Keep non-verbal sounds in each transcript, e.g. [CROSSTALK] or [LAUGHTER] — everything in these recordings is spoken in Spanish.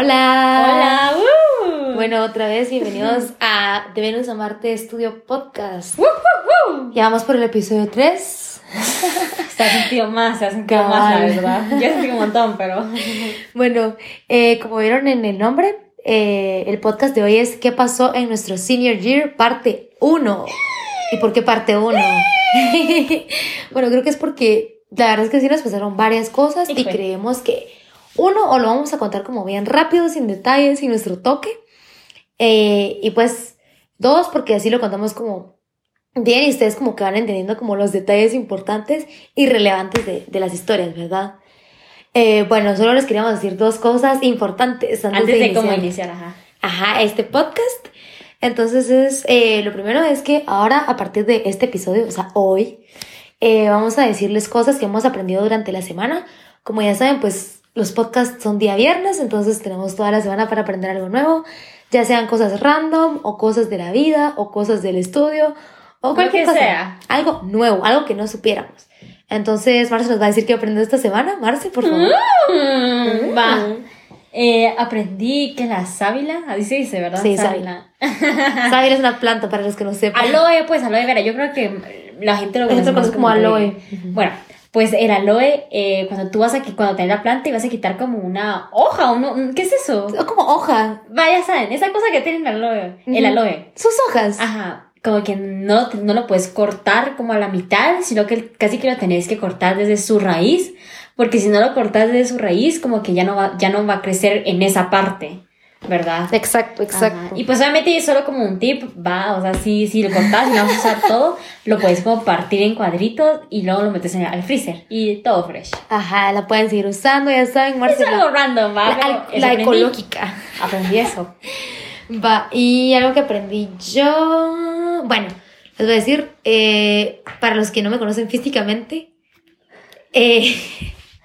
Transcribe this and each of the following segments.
Hola. Hola. Uh. Bueno, otra vez bienvenidos [LAUGHS] a De Venus a Marte Estudio Podcast. Uh, uh. Ya vamos por el episodio 3. [LAUGHS] Se ha sentido más, se ha sentido más, la verdad. Yo sentí un montón, pero. [LAUGHS] Bueno, eh, como vieron en el nombre, eh, el podcast de hoy es ¿Qué pasó en nuestro Senior Year? Parte 1. ¿Y por qué parte 1? bueno, creo que es porque la verdad es que sí nos pasaron varias cosas y creemos que uno o lo vamos a contar como bien rápido, sin detalles, sin nuestro toque. Eh, y pues dos, porque así lo contamos como bien y ustedes como que van entendiendo como los detalles importantes y relevantes de, de las historias, ¿verdad? Eh, bueno, solo les queríamos decir dos cosas importantes antes, Antes de cómo iniciar. iniciar, ajá. Ajá, este podcast. Entonces, es, eh, lo primero es que ahora, a partir de este episodio, o sea, hoy, eh, vamos a decirles cosas que hemos aprendido durante la semana. Como ya saben, pues los podcasts son día viernes, entonces tenemos toda la semana para aprender algo nuevo, ya sean cosas random o cosas de la vida o cosas del estudio o cualquier que cosa. sea. Algo nuevo, algo que no supiéramos. Entonces, Marce nos va a decir qué aprendió esta semana. Marce, por favor. Mm, Va. Eh, aprendí que la sábila, así se dice, ¿verdad? Sí, sábila. Sábila es una planta para los que no sepan. Aloe, pues aloe vera. Yo creo que la gente lo lo conoce más como aloe. Bueno, pues el aloe, eh, cuando tú vas a cuando tenés la planta y vas a quitar como una hoja, uno, un- ¿qué es eso? O como hoja. Vaya, saben, esa cosa que tiene el aloe, el aloe. Sus hojas. Ajá, como que no, no lo puedes cortar como a la mitad, sino que casi que lo tenés que cortar desde su raíz, porque si no lo cortas desde su raíz, como que ya no va, ya no va a crecer en esa parte, ¿verdad? Exacto, exacto. Ajá. Y pues obviamente es solo como un tip, va, o sea, si, si lo cortas y no vas a usar todo, lo puedes como partir en cuadritos y luego lo metes en el, al freezer y todo fresh. Ajá, la pueden seguir usando, ya saben, Es Marce. algo La, random, va, la- pero la ecológica. Aprendí eso. Va, y algo que aprendí yo. Bueno, les voy a decir, eh, para los que no me conocen físicamente, eh,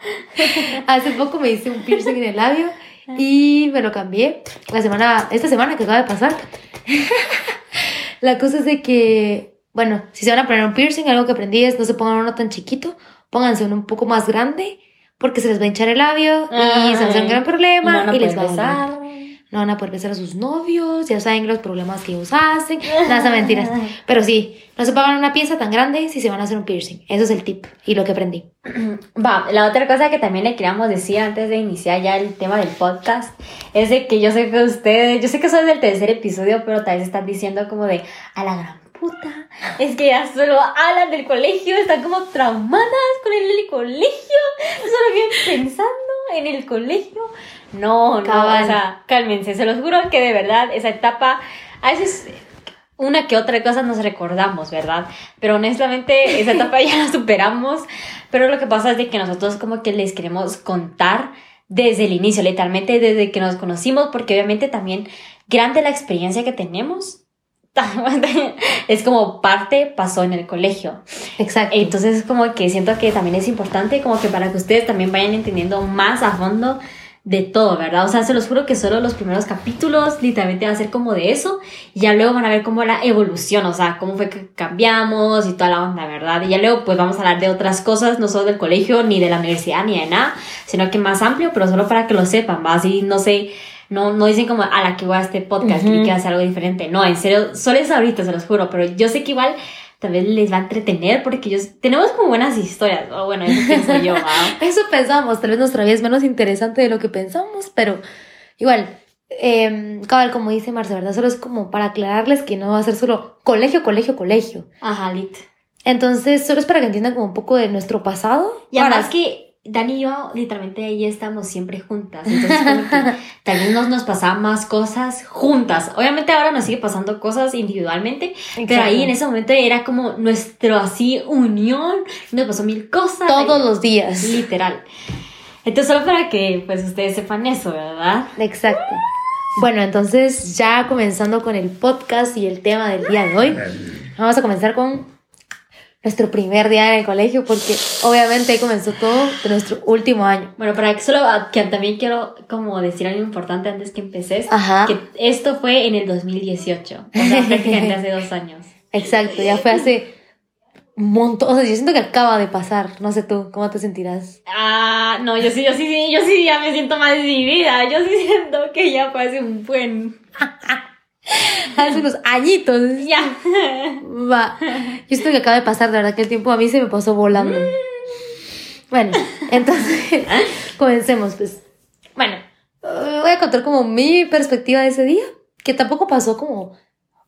[LAUGHS] hace poco me hice un piercing en el labio y me lo cambié. La semana, esta semana que acaba de pasar. [LAUGHS] La cosa es de que, bueno, si se van a poner un piercing, algo que aprendí es no se pongan uno tan chiquito, pónganse uno un poco más grande, porque se les va a hinchar el labio y se va a hacer un gran problema No, no y les va a besar. No van a poder besar a sus novios, ya saben los problemas que ellos hacen, nada de mentiras. [LAUGHS] Pero sí, no se pagan una pieza tan grande si se van a hacer un piercing. Eso es el tip y lo que aprendí. [CLEARS THROAT] Va, la otra cosa que también le queríamos decir antes de iniciar ya el tema del podcast es de que yo sé que ustedes, yo sé que soy del tercer episodio, pero tal vez están diciendo como de a la gran puta, es que ya solo hablan del colegio, están como traumadas con el colegio, solo viven pensando en el colegio. No, no, Cabal. o sea, cálmense, se los juro que de verdad esa etapa, a veces una que otra cosa nos recordamos, ¿verdad? Pero honestamente esa etapa ya la superamos. Pero lo que pasa es de que nosotros como que les queremos contar desde el inicio, literalmente desde que nos conocimos, porque obviamente también grande la experiencia que tenemos. [LAUGHS] Es como parte pasó en el colegio. Exacto. Entonces como que siento que también es importante como que para que ustedes también vayan entendiendo más a fondo de todo, ¿verdad? O sea, se los juro que solo los primeros capítulos literalmente va a ser como de eso y ya luego van a ver como la evolución, o sea, cómo fue que cambiamos y toda la onda, ¿verdad? Y ya luego pues vamos a hablar de otras cosas, no solo del colegio, ni de la universidad, ni de nada, sino que más amplio, pero solo para que lo sepan, ¿va? Así, no sé, no, no dicen como a la que voy a este podcast, Ujú. que hacer algo diferente. No, en serio, solo es ahorita, se los juro, pero yo sé que igual tal vez les va a entretener porque ellos tenemos como buenas historias, o bueno, eso pienso yo. [LAUGHS] Eso pensamos, tal vez nuestra vida es menos interesante de lo que pensamos, pero igual, eh, cabal, como dice Marce, ¿verdad? Solo es como para aclararles que no va a ser solo colegio, colegio, colegio. Ajá, lit. Entonces, solo es para que entiendan como un poco de nuestro pasado. Y Para- además que Dani y yo, literalmente ahí estamos siempre juntas. Entonces, como que [LAUGHS] tal vez nos, nos pasaban más cosas juntas. Obviamente ahora nos sigue pasando cosas individualmente, pero ahí en ese momento era como nuestro así unión. Nos pasó mil cosas. Todos Ahí- los días. Literal. Entonces, solo para que pues ustedes sepan eso, ¿verdad? Exacto. Bueno, entonces ya comenzando con el podcast y el tema del día de hoy, vamos a comenzar con nuestro primer día en el colegio, porque obviamente ahí comenzó todo de nuestro último año. Bueno, para que solo que también quiero como decir algo importante antes que empeces, Ajá. que esto fue en el 2018, o sea, [LAUGHS] prácticamente hace dos años. Exacto, ya fue hace un montón. O sea, yo siento que acaba de pasar. No sé tú, ¿cómo te sentirás? Ah, no, yo sí, yo sí, sí, yo sí ya me siento más decidida. Yo sí [LAUGHS] siento que ya fue hace un buen. [LAUGHS] Hace unos añitos. [LAUGHS] Ya. Va. Yo siento que acaba de pasar, de verdad que el tiempo a mí se me pasó volando. Bueno, entonces, [LAUGHS] comencemos, pues. Bueno, eh, voy a contar como mi perspectiva de ese día, que tampoco pasó como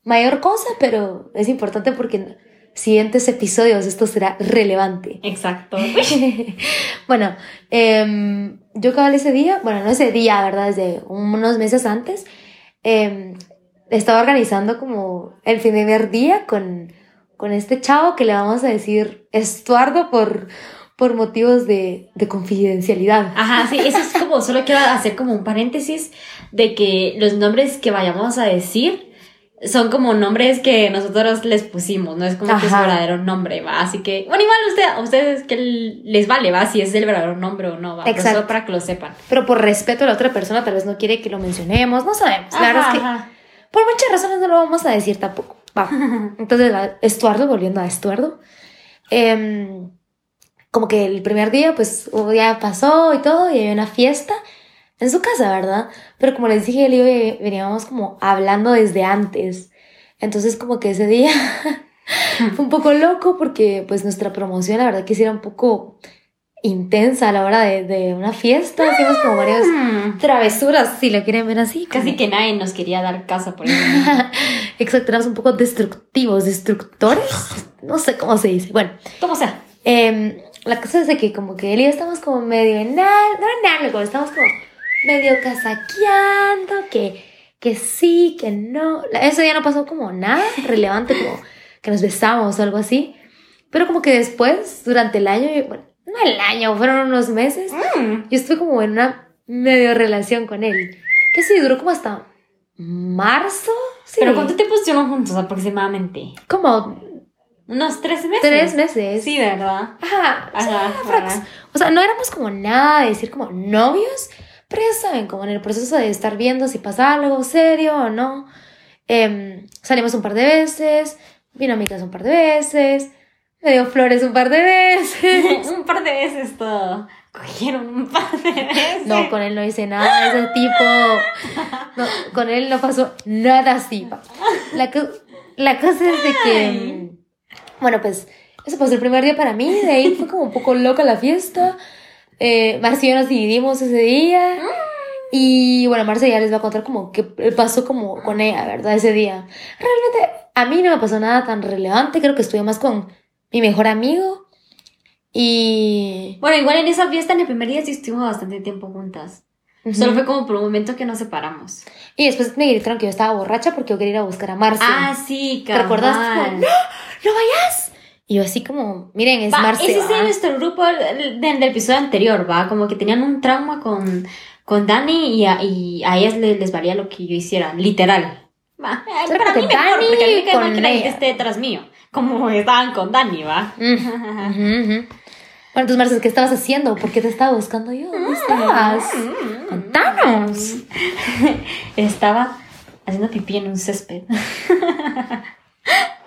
mayor cosa, pero es importante porque en siguientes episodios esto será relevante. Exacto. bueno, em, yo cabal ese día, bueno, no ese día, ¿verdad? Desde unos meses antes, em, estaba organizando como el primer día con, con este chavo que le vamos a decir Estuardo por, por motivos de, de confidencialidad. Ajá, sí, eso es como, solo quiero hacer como un paréntesis de que los nombres que vayamos a decir son como nombres que nosotros les pusimos, no es como que es Ajá. verdadero nombre, va. Así que, bueno, igual usted, a ustedes que les vale, va, si es el verdadero nombre o no, va. Pero Exacto. solo para que lo sepan. Pero por respeto a la otra persona, tal vez no quiere que lo mencionemos, no sabemos. La verdad es que Ajá, por muchas razones no lo vamos a decir tampoco. Va. [LAUGHS] Entonces, Estuardo, volviendo a Estuardo, em, como que el primer día, pues ya pasó y todo, y había una fiesta en su casa, ¿verdad? Pero como les dije, él eh, veníamos como hablando desde antes. Entonces, como que ese día [LAUGHS] fue un poco loco porque, pues, nuestra promoción, la verdad que sí era un poco intensa a la hora de, de una fiesta. Hicimos como varias Mm, travesuras, si lo quieren ver así. como- Casi que nadie nos quería dar casa por eso. [LAUGHS] Exacto, éramos un poco destructivos, destructores. No sé cómo se dice. Bueno, Como sea. em, la cosa es de que como que él y yo estamos como medio en nada, no en algo, estamos como medio casaqueando, que, que sí, que no. Ese día no pasó como nada relevante, como que nos besamos o algo así. Pero como que después, durante el año, bueno, no el año, fueron unos meses, Mm, yo estuve como en una medio relación con él. Que sí, duró como hasta marzo. Sí. Pero ¿cuánto tiempo estuvieron juntos aproximadamente? Como Unos tres meses. tres meses. Sí, ¿verdad? Ajá. Ajá. O sea, no éramos como nada de decir como novios, pero ya saben, como en el proceso de estar viendo si pasa algo serio o no. Em, salimos un par de veces, vino a mi casa un par de veces, me dio flores un par de veces. [LAUGHS] un par de veces todo. Cogieron un par de veces. No, con él no hice nada de ese tipo. No, con él no pasó nada así. La, co- la cosa es de que, mm, bueno, pues eso pasó el primer día para mí. De ahí fue como un poco loca la fiesta. Eh, Marcia y yo nos dividimos ese día. Y bueno, Marcia ya les va a contar como qué pasó como con ella, ¿verdad? Ese día. Realmente a mí no me pasó nada tan relevante. Creo que estuve más con mi mejor amigo. Y... Bueno, igual en esa fiesta en el primer día sí estuvimos bastante tiempo juntas. Solo fue como por un momento que nos separamos. Y después me gritaron que yo estaba borracha porque yo quería ir a buscar a Marce. Ah, sí, ¿Te recuerdas? cabal. Como, no, no vayas. Y yo así como, miren, es Va, Marce. ese es va. nuestro grupo del, del episodio anterior, va, como que tenían un trauma con, con Dani y a, y a ellas les, les valía lo que yo hiciera, literal. Va, para mí mejor, porque a mí me con que la gente esté detrás mío, como estaban con Dani, va. Mm. Bueno, entonces, Marce, ¿qué estabas haciendo? ¿Por qué te estaba buscando yo? ¿Dónde estabas? Contanos. [LAUGHS] Estaba haciendo pipí en un césped. [LAUGHS]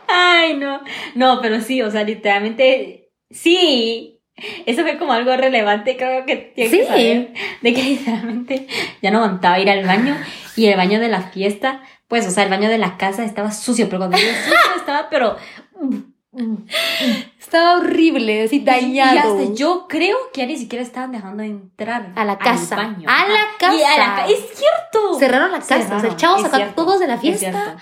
Ay, no. No, pero sí, o sea, literalmente, sí. Eso fue como algo relevante, creo que tiene que Sí. saber. De que [LAUGHS] literalmente ya no aguantaba ir al baño. Y el baño de la fiesta, pues, o sea, el baño de la casa estaba sucio, pero cuando digo sucio estaba, pero. Estaba horrible, así Y dañado. hasta yo creo que ya ni siquiera estaban dejando entrar A la al casa. baño. A la Ajá. Y a la casa. ca- Es cierto. Cerraron la casa. o sea, el Cerraron, chavo sacó a todos de la es fiesta.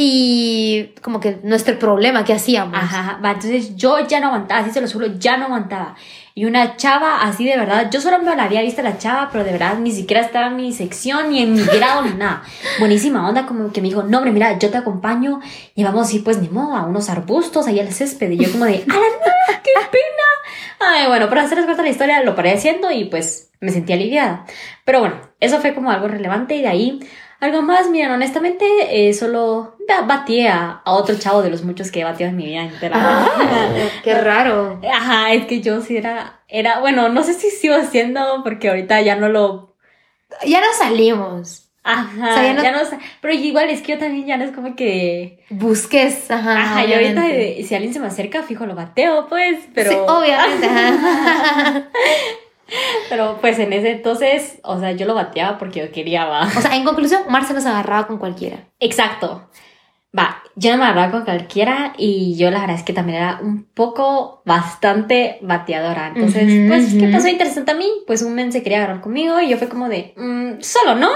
Y como que nuestro problema, ¿qué hacíamos? Ajá, entonces yo ya no aguantaba, así se lo juro, ya no aguantaba. Y una chava así de verdad, yo solo me la había visto la chava, pero de verdad ni siquiera estaba en mi sección, ni en mi grado, ni nada. Buenísima onda, como que me dijo, no, hombre, mira, yo te acompaño y vamos ir pues ni modo a unos arbustos ahí al césped. Y yo como de, ¡a qué pena! Ay, bueno, para hacerles corta la historia, lo paré haciendo y pues me sentí aliviada. Pero bueno, eso fue como algo relevante y de ahí... Algo más, miren, honestamente, eh, solo ba- batí a, a otro chavo de los muchos que he batido en mi vida entera. Ah, [LAUGHS] qué raro. Ajá, es que yo sí era, era, bueno, no sé si sigo haciendo porque ahorita ya no lo... Ya no salimos. Ajá, O sea, ya no- ya no. Pero igual es que yo también ya no es como que. Busques, ajá. Ajá, y ahorita si alguien se me acerca, fijo, lo bateo, pues. Pero. Sí, obviamente, ajá. [LAUGHS] Pero pues en ese entonces, o sea, yo lo bateaba porque yo quería, va. O sea, en conclusión, Marce nos agarraba con cualquiera. Exacto. Va, yo no me hablaba con cualquiera y yo la verdad es que también era un poco bastante bateadora. Entonces, pues, ¿qué pasó interesante a mí? Pues un men se quería agarrar conmigo y yo fue como de, mm, solo no,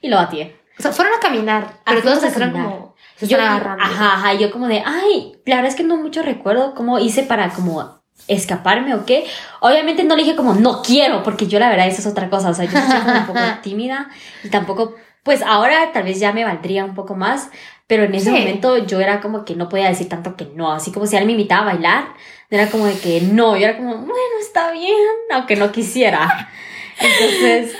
y lo bateé. O sea, fueron a caminar, pero fuimos todos se caminar. como... Se Yo, agarrando. ajá, ajá, yo como de, ay, la verdad es que no mucho recuerdo cómo hice para como escaparme o qué. Obviamente no le dije como, no quiero, porque yo la verdad esa es otra cosa, o sea, yo soy como un poco [LAUGHS] tímida y tampoco, pues ahora tal vez ya me valdría un poco más, pero en ese Sí. momento yo era como que no podía decir tanto que no, así como si alguien me invitaba a bailar, era como de que no, yo era como, bueno, está bien, aunque no quisiera. [LAUGHS] Entonces,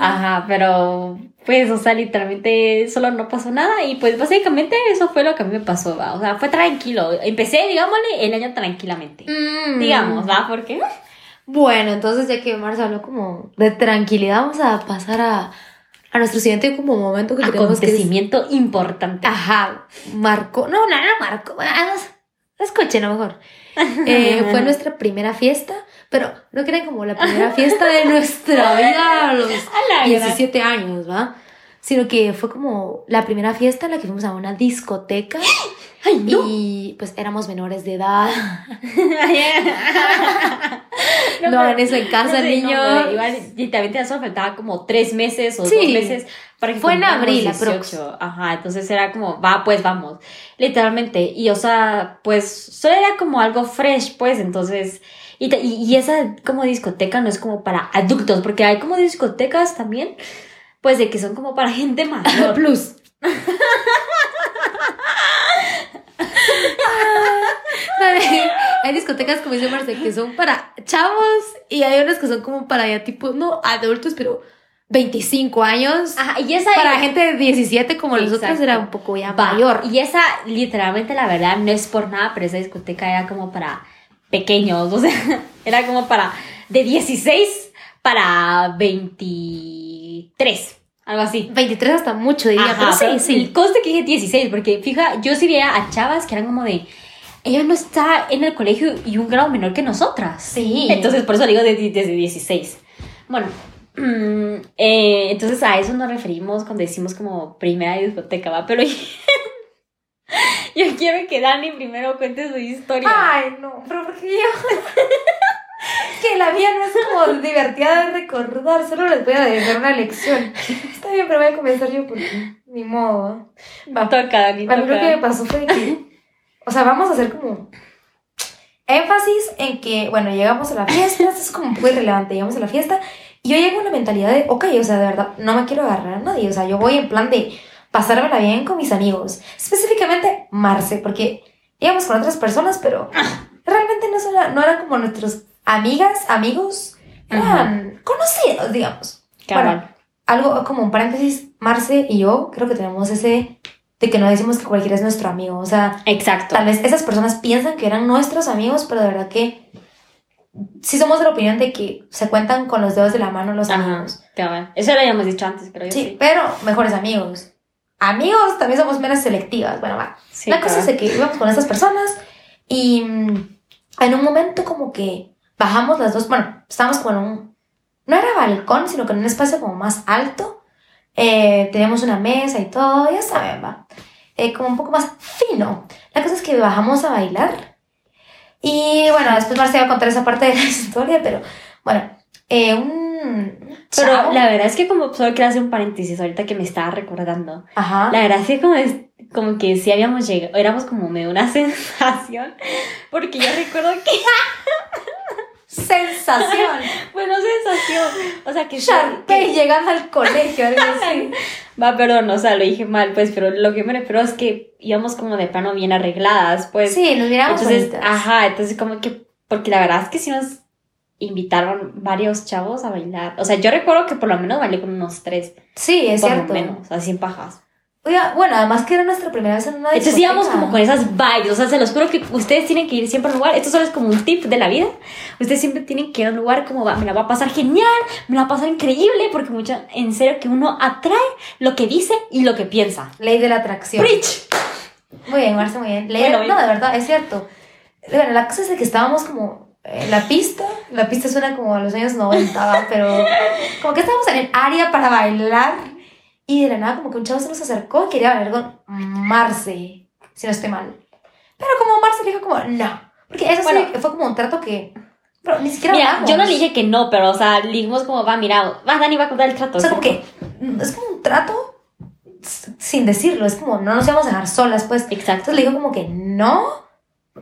ajá, pero pues, o sea, literalmente solo no pasó nada y pues básicamente eso fue lo que a mí me pasó, ¿va? O sea, fue tranquilo. Empecé, digámosle, el año tranquilamente. Mm. Digamos, ¿va? Porque Bueno, entonces ya que Marce habló como de tranquilidad, vamos a pasar a, a nuestro siguiente como momento que creemos que acontecimiento importante. Ajá, marcó... No, no, no marcó. Escuchen a lo mejor. [LAUGHS] Eh, fue nuestra primera fiesta, pero no crean como la primera fiesta de nuestra [LAUGHS] vida a los A la 17 años, ¿va? Sino que fue como la primera fiesta en la que fuimos a una discoteca [GASPS] ¡Ay, no! y pues éramos menores de edad. [LAUGHS] No, No hagan eso en casa, no sé, niños. no, igual, literalmente solo faltaba como tres meses o Sí. dos meses para que Fue en abril, 18. Ajá, entonces era como, va, pues vamos. Literalmente. Y o sea, pues solo era como algo fresh, pues entonces. Y, te- y, y esa como discoteca no es como para adultos, porque hay como discotecas también, pues de que son como para gente mayor. [LAUGHS] Plus. [LAUGHS] hay discotecas, como dice Marce, que son para chavos y hay unas que son como para ya tipo, no adultos, pero 25 años. Ajá, y esa Para gente de 17 como nosotros Exacto. era un poco ya mayor. Y esa, literalmente, la verdad, no es por nada, pero esa discoteca era como para pequeños, o sea, [LAUGHS] era como para de 16 para 23, algo así. 23 hasta mucho diría, Ajá, pero sí, sí. El coste que dije 16, porque fija, yo sí veía a chavas que eran como de, ella no está en el colegio y un grado menor que nosotras. Sí. Entonces, por eso digo de- desde 16. Bueno, mm, [CLEARS THROAT] eh, entonces a eso nos referimos cuando decimos como primera discoteca, ¿va? Pero [LAUGHS] [LAUGHS] yo quiero que Dani primero cuente su historia. Ay, no, pero porque yo. [LAUGHS] que la mía no es como divertida de recordar, solo les voy a dejar una lección. Está bien, pero voy a comenzar yo porque ni modo. Va. Toca, Dani, A mí lo que me pasó fue que. O sea, vamos a hacer como. Énfasis en que, bueno, llegamos a la fiesta, esto es como muy relevante, llegamos a la fiesta y yo llego con la mentalidad de, ok, o sea, de verdad, no me quiero agarrar a nadie, o sea, yo voy en plan de pasármela bien con mis amigos, específicamente Marce, porque íbamos con otras personas, pero realmente no, son- no eran como nuestros amigas, amigos, eran conocidos, digamos. Cabal. Bueno, algo como un paréntesis, Marce y yo creo que tenemos ese de que no decimos que cualquiera es nuestro amigo. O sea, Exacto. tal vez esas personas piensan que eran nuestros amigos, pero de verdad que sí somos de la opinión de que se cuentan con los dedos de la mano los Ajá, amigos. cabal. Eso lo habíamos dicho antes, creo yo. Sí, pero mejores amigos. Amigos también somos menos selectivas. Bueno, va. Sí, la cosa cabal. es de que íbamos con esas personas y mm, en un momento como que bajamos las dos, bueno, estábamos como en un, no era balcón, sino en un espacio como más alto. Eh, teníamos una mesa y todo, ya saben, va. Eh, como un poco más fino. La cosa es que bajamos a bailar y bueno, después Marcia va a contar esa parte de la [LAUGHS] historia, pero bueno, eh, un... Pero chavo- la verdad es que como solo quiero hacer un paréntesis ahorita que me estaba recordando. Ajá. La verdad es que como, es, como que sí habíamos llegado, éramos como medio una [LAUGHS] sensación, porque yo recuerdo que, [LAUGHS] Sensación. [LAUGHS] bueno, sensación, o sea que... Sharpay que- llegando al colegio, algo así. Va, perdón, o sea, lo dije mal, pues, pero lo que me refiero es que íbamos como de plano bien arregladas, pues. Sí, nos miramos entonces, bonitas. ajá, entonces como que, porque la verdad es que sí nos invitaron varios chavos a bailar. O sea, yo recuerdo que por lo menos bailé con unos tres, Sí, es por cierto. lo menos, así en pajas. Oiga, bueno, además que era nuestra primera vez en una Entonces discoteca. íbamos como con esas vibes, o sea, se los juro que ustedes tienen que ir siempre a un lugar, esto solo es como un tip de la vida, ustedes siempre tienen que ir a un lugar como, va, me la va a pasar genial, me la va a pasar increíble, porque mucha, en serio que uno atrae lo que dice y lo que piensa. Ley de la atracción. Preach. Muy bien, Marce, muy bien. Ley Bueno, de-. No, de verdad, es cierto. Bueno, la cosa es de que estábamos como la pista. La pista suena como a los años 90, ¿va? [LAUGHS] pero como que estábamos en el área para bailar. Y de la nada, como que un chavo se nos acercó y quería bailar con Marce, si no estoy mal. Pero como Marce le dijo, como no. Porque eso Bueno. sí fue como un trato que. Pero ni siquiera Mira, hablamos. yo no le dije que no, pero, o sea, le dijimos como, va, mira, va, Dani va a contar el trato. O sea, como que es como un trato sin decirlo. Es como no nos íbamos a dejar solas, pues. Exacto. Entonces le digo como que no,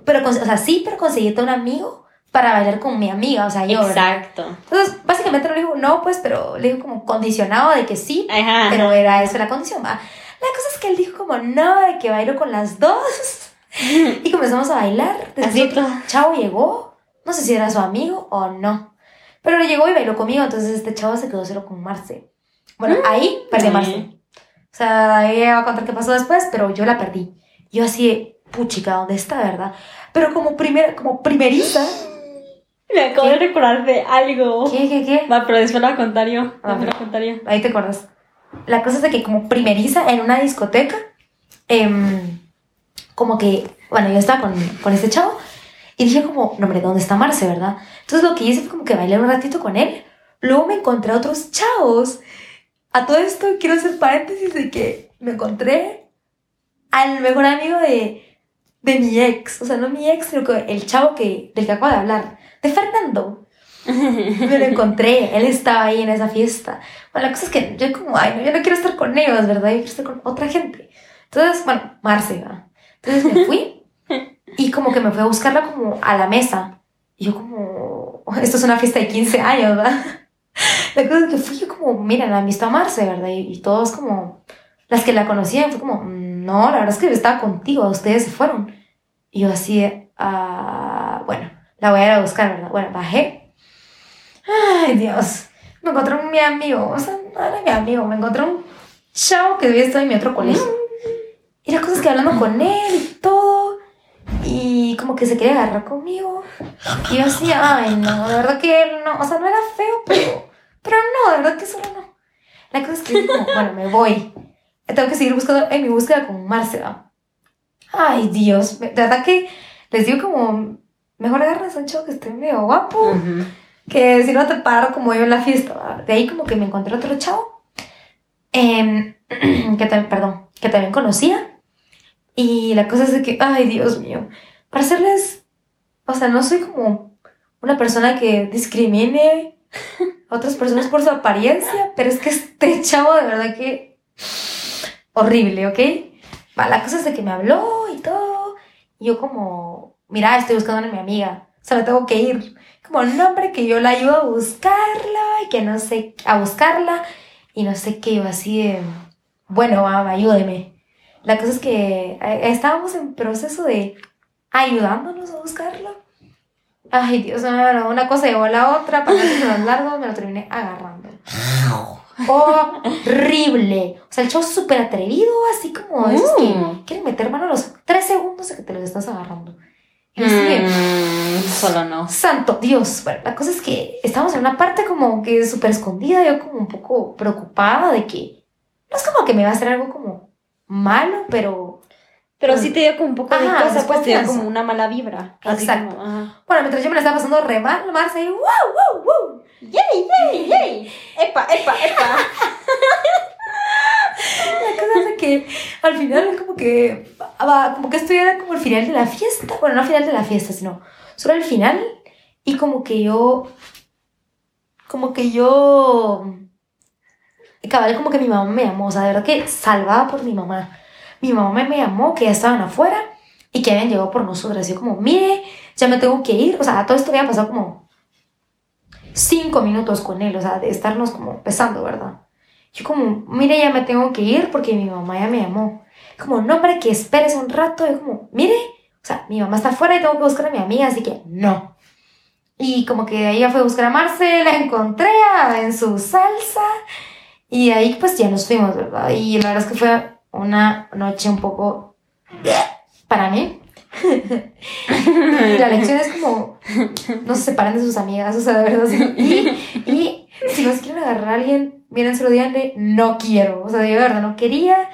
pero, o sea, sí, pero conseguirte un amigo para bailar con mi amiga, o sea, yo. ¿verdad? Exacto. Entonces, básicamente no le digo no, pues, pero le digo como condicionado de que sí, Ajá. pero era eso la condición. La cosa es que él dijo como no, de que bailo con las dos. [LAUGHS] Y comenzamos a bailar. Después Así otro chavo llegó, no sé si era su amigo o no, pero llegó y bailó conmigo, entonces este chavo se quedó solo con Marce. Bueno, ahí perdí a Marce. O sea, ella va a contar qué pasó después, pero yo la perdí. Yo así puchica, ¿dónde está, verdad? Pero como, primera, como primeriza. Me acabo de recordar de algo. ¿Qué, qué, qué? Va, pero después lo voy a contar yo. Ah. Después lo voy a contar yo. Ahí te acuerdas. La cosa es de que como primeriza en una discoteca, em, como que, bueno, yo estaba con, con este chavo y dije como, no, hombre, ¿dónde está Marce, verdad? Entonces lo que hice fue como que bailé un ratito con él. Luego me encontré a otros chavos. A todo esto quiero hacer paréntesis de que me encontré al mejor amigo de, de mi ex. O sea, no mi ex, sino que el chavo que, del que acabo de hablar. De Fernando. Me lo encontré, él estaba ahí en esa fiesta. Bueno, la cosa es que yo como, ay, no, yo no quiero estar con ellos, ¿verdad? Yo quiero estar con otra gente. Entonces, bueno, Marce, ¿va? Entonces me fui y como que me fui a buscarla como a la mesa. Y yo como, esto es una fiesta de 15 años, ¿verdad? La cosa es que fui yo como, miren, han visto a Marce, ¿verdad? Y, y todos como, las que la conocían, fue como, no, la verdad es que yo estaba contigo, ustedes se fueron. Y yo así, ah, la voy a ir a buscar, ¿verdad? Bueno, bajé. Ay, Dios. Me encontré un mi amigo, o sea, no era mi amigo, me encontré un chavo que había estado en mi otro colegio. Y la cosa es que hablando con él y todo, y como que se quería agarrar conmigo. Y yo así, ay, no, de verdad que él no, o sea, no era feo, pero, pero no, de verdad que solo no. La cosa es que como, bueno, me voy. Tengo que seguir buscando en mi búsqueda con Marce, ¿va? Ay, Dios, de verdad que les digo como, mejor agarras a un chavo que esté medio guapo que si no te paro como yo en la fiesta. De ahí como que me encontré otro chavo, em, [CLEARS THROAT] que también, perdón, que también conocía. Y la cosa es que, ay Dios mío, para serles, o sea, no soy como una persona que discrimine a otras personas por su apariencia, pero es que este [LAUGHS] chavo de verdad que horrible, ¿ok? Va, la cosa es de que me habló y todo, y yo como, mira, estoy buscando a mi amiga, o sea, me tengo que ir como el nombre que yo la ayudo a buscarla y que no sé, a buscarla y no sé qué, yo así de, bueno, mamá, ayúdeme. La cosa es que eh, estábamos en proceso de ayudándonos a buscarla. Ay, Dios mío, una cosa llevó a la otra, para no hacerlo más largo, me lo terminé agarrando. Horrible. O sea, el show súper atrevido, así como de esos que Mm. quieren meter mano a los tres segundos de que te los estás agarrando. Y así de, Mm, solo no. Santo Dios. Bueno, la cosa es que estamos en una parte como que súper escondida, yo como un poco preocupada de que no es como que me va a hacer algo como malo, pero Pero sí te dio como un poco de Ajá, cosa, pues te dio como una mala vibra. Exacto. como, ajá. bueno, mientras yo me la estaba pasando re mal, Marce, y wow, wow, wow. ¡Yay, yay, yay! [LAUGHS] ¡Epa, epa, epa! [LAUGHS] La cosa es que al final como que, va, como que esto era como el final de la fiesta, bueno, no al final de la fiesta, sino solo el final, y como que yo, como que yo, cabal, como que mi mamá me llamó, o sea, de verdad que salvada por mi mamá. Mi mamá me, llamó que ya estaban afuera y que habían llegado por nosotras. Yo como, mire, ya me tengo que ir. O sea, todo esto había pasado como cinco minutos con él, o sea, de estarnos como besando, ¿verdad? Yo como, mire, ya me tengo que ir porque mi mamá ya me llamó. Como, no, para que esperes un rato. Yo como, mire, o sea, mi mamá está afuera y tengo que buscar a mi amiga, así que no. Y como que ella fue a buscar a Marce, la encontré en su salsa. Y ahí pues ya nos fuimos, ¿verdad? Y la verdad es que fue una noche un poco para mí. [LAUGHS] y la lección es como no se separen de sus amigas, o sea, de verdad. Y, y si los quieren agarrar a alguien, miren, se lo díganle, no quiero. O sea, de verdad no quería.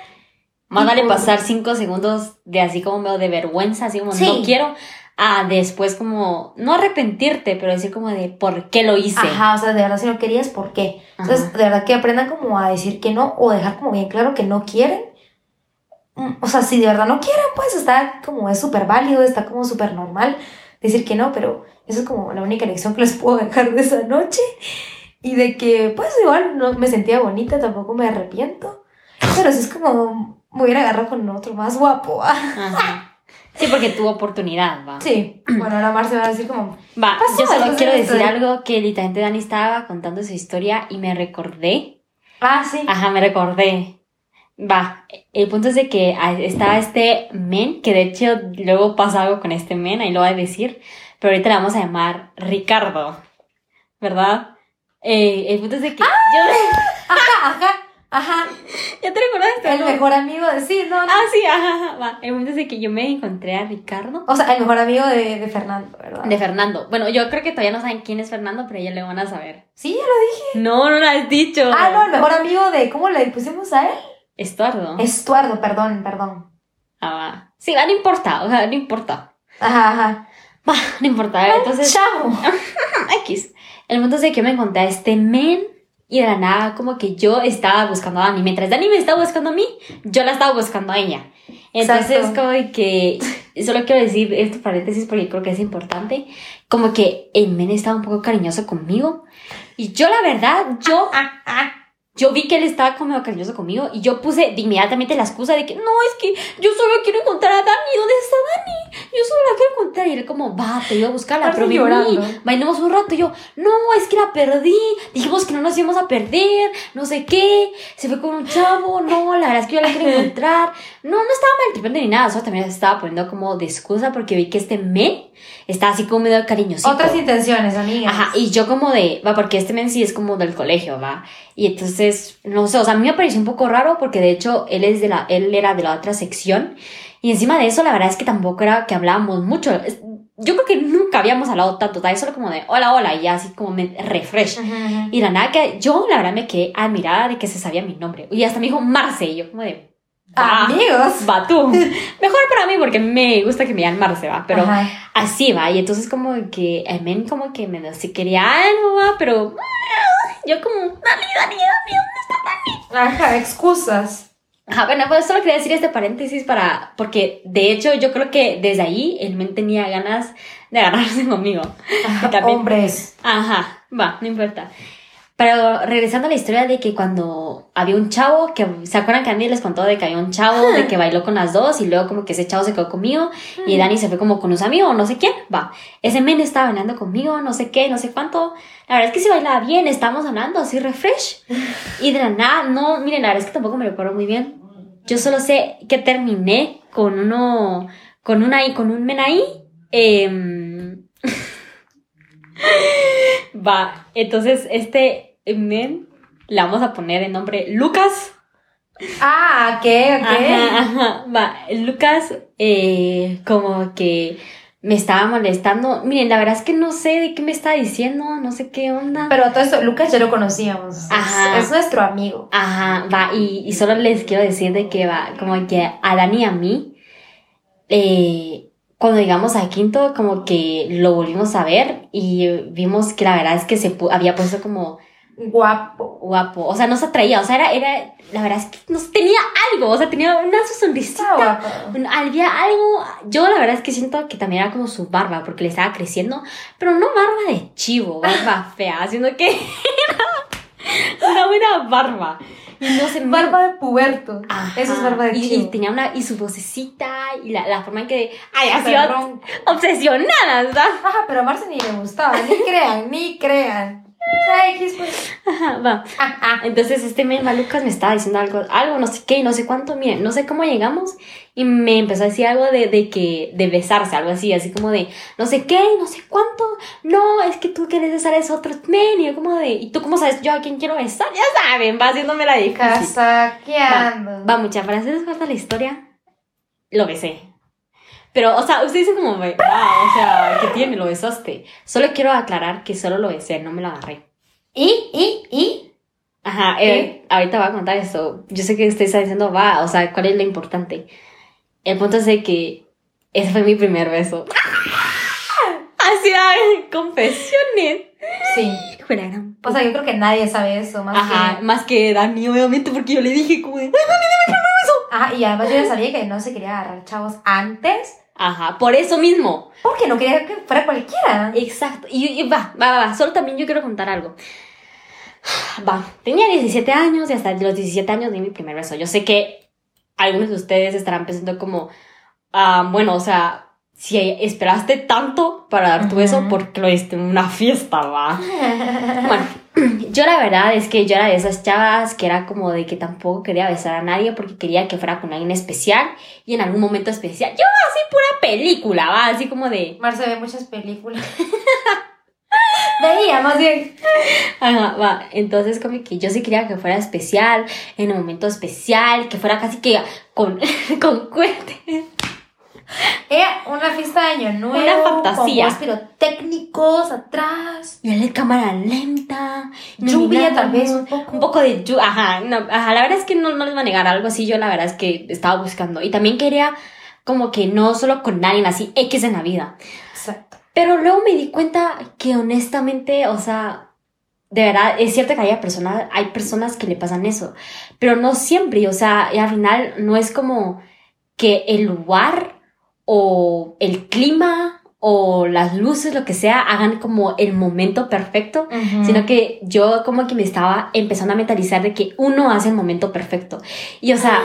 Más vale pasar cinco segundos de así como medio de vergüenza, así como Sí. no quiero, a después como, no arrepentirte, pero decir como de por qué lo hice. Ajá, o sea, de verdad, si no querías, ¿por qué? Entonces, Ajá. de verdad que aprendan como a decir que no o dejar como bien claro que no quieren. Mm, O sea, si de verdad no quieren, pues está como es súper válido, está como súper normal decir que no, pero eso es como la única lección que les puedo dejar de esa noche. Y de que, pues igual no me sentía bonita, tampoco me arrepiento. Pero sí es como, me hubiera agarrado con otro más guapo. ah. Ajá. Sí, porque tuvo oportunidad, va. Sí, bueno, ahora Mar se va a decir como, Va, yo solo quiero decir algo que literalmente Dani estaba contando su historia y me recordé. ah, sí. Ajá, me recordé. Va, el punto es de que estaba este men, que de hecho luego pasa algo con este men, ahí lo voy a decir, pero ahorita le vamos a llamar Ricardo, ¿verdad? Eh, el punto es de que yo... [LAUGHS] Ajá, ajá, ajá. ¿Ya te recordaste? El no? mejor amigo de sí, no, no. Ah, sí, ajá, ajá, va. El punto es de que yo me encontré a Ricardo. O sea, el mejor amigo de, de Fernando, ¿verdad? De Fernando. Bueno, yo creo que todavía no saben quién es Fernando, pero ya le van a saber. Sí, ya lo dije. No, no lo has dicho. Ah, no, el mejor amigo de. ¿Cómo le pusimos a él? Estuardo. Estuardo, perdón, perdón. Ah, va. Sí, va, no importa, o sea, no importa. Ajá, ajá. Va, no importa. Entonces, Chavo. [LAUGHS] X. El punto es de que me encontré a este men y de la nada como que yo estaba buscando a Dani. Mientras Dani me estaba buscando a mí, yo la estaba buscando a ella. Entonces Exacto. como que, [LAUGHS] solo quiero decir esto paréntesis porque creo que es importante, como que el men estaba un poco cariñoso conmigo. Y yo la verdad, yo, yo vi que él estaba como cariñoso conmigo y yo puse de inmediatamente la excusa de que no, es que yo solo quiero encontrar a Dani. ¿Dónde está Dani? Yo solo la quiero encontrar. Y él como, va, te iba a buscarla, pero llorando. bailemos un rato. Y yo, no, es que la perdí. Dijimos que no nos íbamos a perder, no sé qué. Se fue con un chavo, no, la verdad es que yo la quiero [LAUGHS] encontrar. No, no estaba maltripeando ni nada, solo también se estaba poniendo como de excusa porque vi que este men estaba así como medio cariñosito. Otras intenciones, amigas. Ajá, y yo como de, va, porque este men sí es como del colegio, va. Y entonces, no sé, o sea, a mí me pareció un poco raro porque de hecho él es de la, él era de la otra sección. Y encima de eso, la verdad es que tampoco era que hablábamos mucho. Yo creo que nunca habíamos hablado tanto, tal, solo como de hola, hola, y ya así como me refresh. Y la nada que yo, la verdad, me quedé admirada de que se sabía mi nombre. Y hasta me dijo Marce, y yo como de, va, Amigos. va tú. [LAUGHS] Mejor para mí porque me gusta que me llamen Marce, va, pero Ajá. así va. Y entonces como que el men como que me si quería algo, va, pero yo como, Dani, Dani, Dani. Ajá, excusas. Ajá, bueno, pues solo quería decir este paréntesis para, porque de hecho yo creo que desde ahí el men tenía ganas de agarrarse [LAUGHS] conmigo. Ajá, También- Hombres. Ajá, va, no importa. Pero regresando a la historia de que cuando había un chavo, que se acuerdan que Andy les contó de que había un chavo de que bailó con las dos y luego como que ese chavo se quedó conmigo y Dani se fue como con un amigo o no sé quién, va. Ese men estaba bailando conmigo, no sé qué, no sé cuánto. La verdad es que sí bailaba bien, estábamos hablando así refresh. Y de la nada, no, miren, la verdad es que tampoco me recuerdo muy bien. Yo solo sé que terminé con uno, con una ahí, con un men ahí. em, [LAUGHS] Va, entonces este men le vamos a poner el nombre Lucas. Ah, ok, ok. Ajá, ajá. Va, Lucas eh, como que me estaba molestando. Miren, la verdad es que no sé de qué me está diciendo, no sé qué onda. Pero todo esto, Lucas ya lo conocíamos. Ajá. Es, nuestro amigo. Ajá, va, y, y solo les quiero decir de que va, como que a Dani y a mí, eh, cuando llegamos a Quinto, como que lo volvimos a ver y vimos que la verdad es que se había puesto como Guapo. guapo, o sea, no se atraía, o sea, era, era, la verdad es que no sé, tenía algo, o sea, tenía una sonrisita, guapo. un- había algo, yo la verdad es que siento que también era como su barba, porque le estaba creciendo, pero no barba de chivo, barba [LAUGHS] fea, sino que era una buena barba. Y no sé, me- Barba de puberto. Ajá. Eso es barba de y, chivo. y tenía una, y su vocecita, y la, la forma en que, ay, ha Súper sido obsesionada, ¿verdad? Ajá, pero a Marce ni le gustaba. Ni crean, ni crean. X, pues. Ajá, va. Ajá. Entonces este men Lucas me estaba diciendo algo, algo, no sé qué, no sé cuánto, miren, no sé cómo llegamos y me empezó a decir algo de, de que, de besarse, algo así, así como de, no sé qué, no sé cuánto, no, es que tú quieres besar a ese otro men, y yo como de, ¿y tú cómo sabes yo a quién quiero besar? Ya saben, va haciéndome la difícil. Casaqueando. Va, mucha, para hacerles corta la historia, lo besé. Pero, o sea, ustedes dicen como, va, o sea, ¿qué tiene? Lo besaste. Solo quiero aclarar que solo lo besé, no me lo agarré. ¿Y? ¿Y? ¿Y? Ajá, eh, ahorita voy a contar esto. Yo sé que usted está diciendo, va, o sea, ¿cuál es lo importante? El punto es de que ese fue mi primer beso. [LAUGHS] Así, ay, confesiones. Sí. Gran O sea, yo creo que nadie sabe eso, más Ajá, que... más que Dani, obviamente, porque yo le dije como de, "Ay, Ajá, y además yo ya sabía que no se quería agarrar chavos antes, Ajá, por eso mismo. porque no quería que fuera cualquiera. Exacto. Y, y va, va, va, va. Solo también yo quiero contar algo. [SIGHS] Va, tenía 17 años y hasta los 17 años di mi primer beso. Yo sé que algunos de ustedes estarán pensando como, ah, bueno, o sea, si esperaste tanto para dar tu beso, porque lo diste en una fiesta, va? [LAUGHS] Bueno, [CLEARS THROAT] yo la verdad es que yo era de esas chavas que era como de que tampoco quería besar a nadie porque quería que fuera con alguien especial y en algún momento especial. Yo así pura película, va, así como de... Marce ve muchas películas. [LAUGHS] Veía, más bien. Ajá, va. Entonces, como que yo sí quería que fuera especial, en un momento especial, que fuera casi que con, [LAUGHS] con cohetes. Era una fiesta de año nuevo. Una fantasía. Con pirotécnicos atrás. Y en cámara lenta. Lluvia, tal vez, un poco. Un poco de lluvia. Ajá, no, ajá, la verdad es que no, no les voy a negar algo así. Yo la verdad es que estaba buscando. Y también quería como que no solo con alguien así, X en la vida. Exacto. Pero luego me di cuenta que honestamente, o sea, de verdad, es cierto que hay personas, hay personas que le pasan eso, pero no siempre, o sea, y al final no es como que el lugar o el clima o las luces, lo que sea, hagan como el momento perfecto, sino que yo como que me estaba empezando a mentalizar de que uno hace el momento perfecto. Y o sea,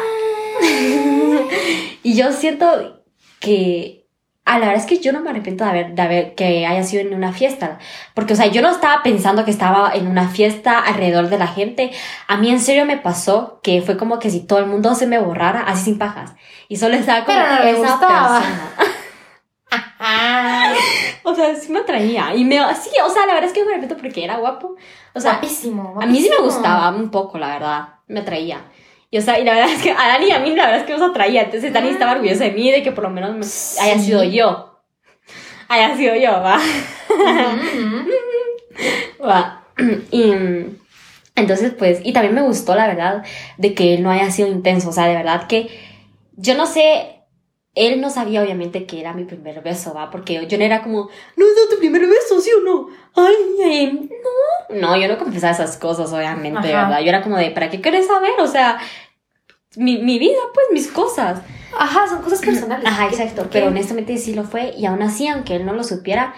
[LAUGHS] y yo siento que a la verdad es que yo no me arrepiento de haber, de haber que haya sido en una fiesta. Porque, o sea, yo no estaba pensando que estaba en una fiesta alrededor de la gente. A mí en serio me pasó que fue como que si todo el mundo se me borrara, así sin pajas. Y solo estaba como Pero no esa gustaba. persona. Ah, [LAUGHS] O sea, sí me atraía. Y me, sí, o sea, la verdad es que me arrepiento porque era guapo. O sea, guapísimo, a mí sí me guapísimo. gustaba un poco, la verdad. Me atraía. Y o sea, y la verdad es que a Dani y a mí la verdad es que nos atraía. Entonces Dani estaba orgullosa de mí de que por lo menos me- haya sido yo. Haya sido yo, va. Va. Y entonces, pues, y también me gustó, la verdad, de que él no haya sido intenso. O sea, de verdad que yo no sé, él no sabía obviamente que era mi primer beso, ¿va? Porque yo no era como, no es tu primer beso, ¿sí o no? Ay, ay, no. No, yo no confesaba esas cosas, obviamente, Ajá. ¿verdad? Yo era como de, ¿para qué querés saber? O sea, mi, mi vida, pues, mis cosas. Ajá, son cosas personales. Ajá, ¿Qué- exacto. qué? Pero honestamente sí lo fue. Y aún así, aunque él no lo supiera,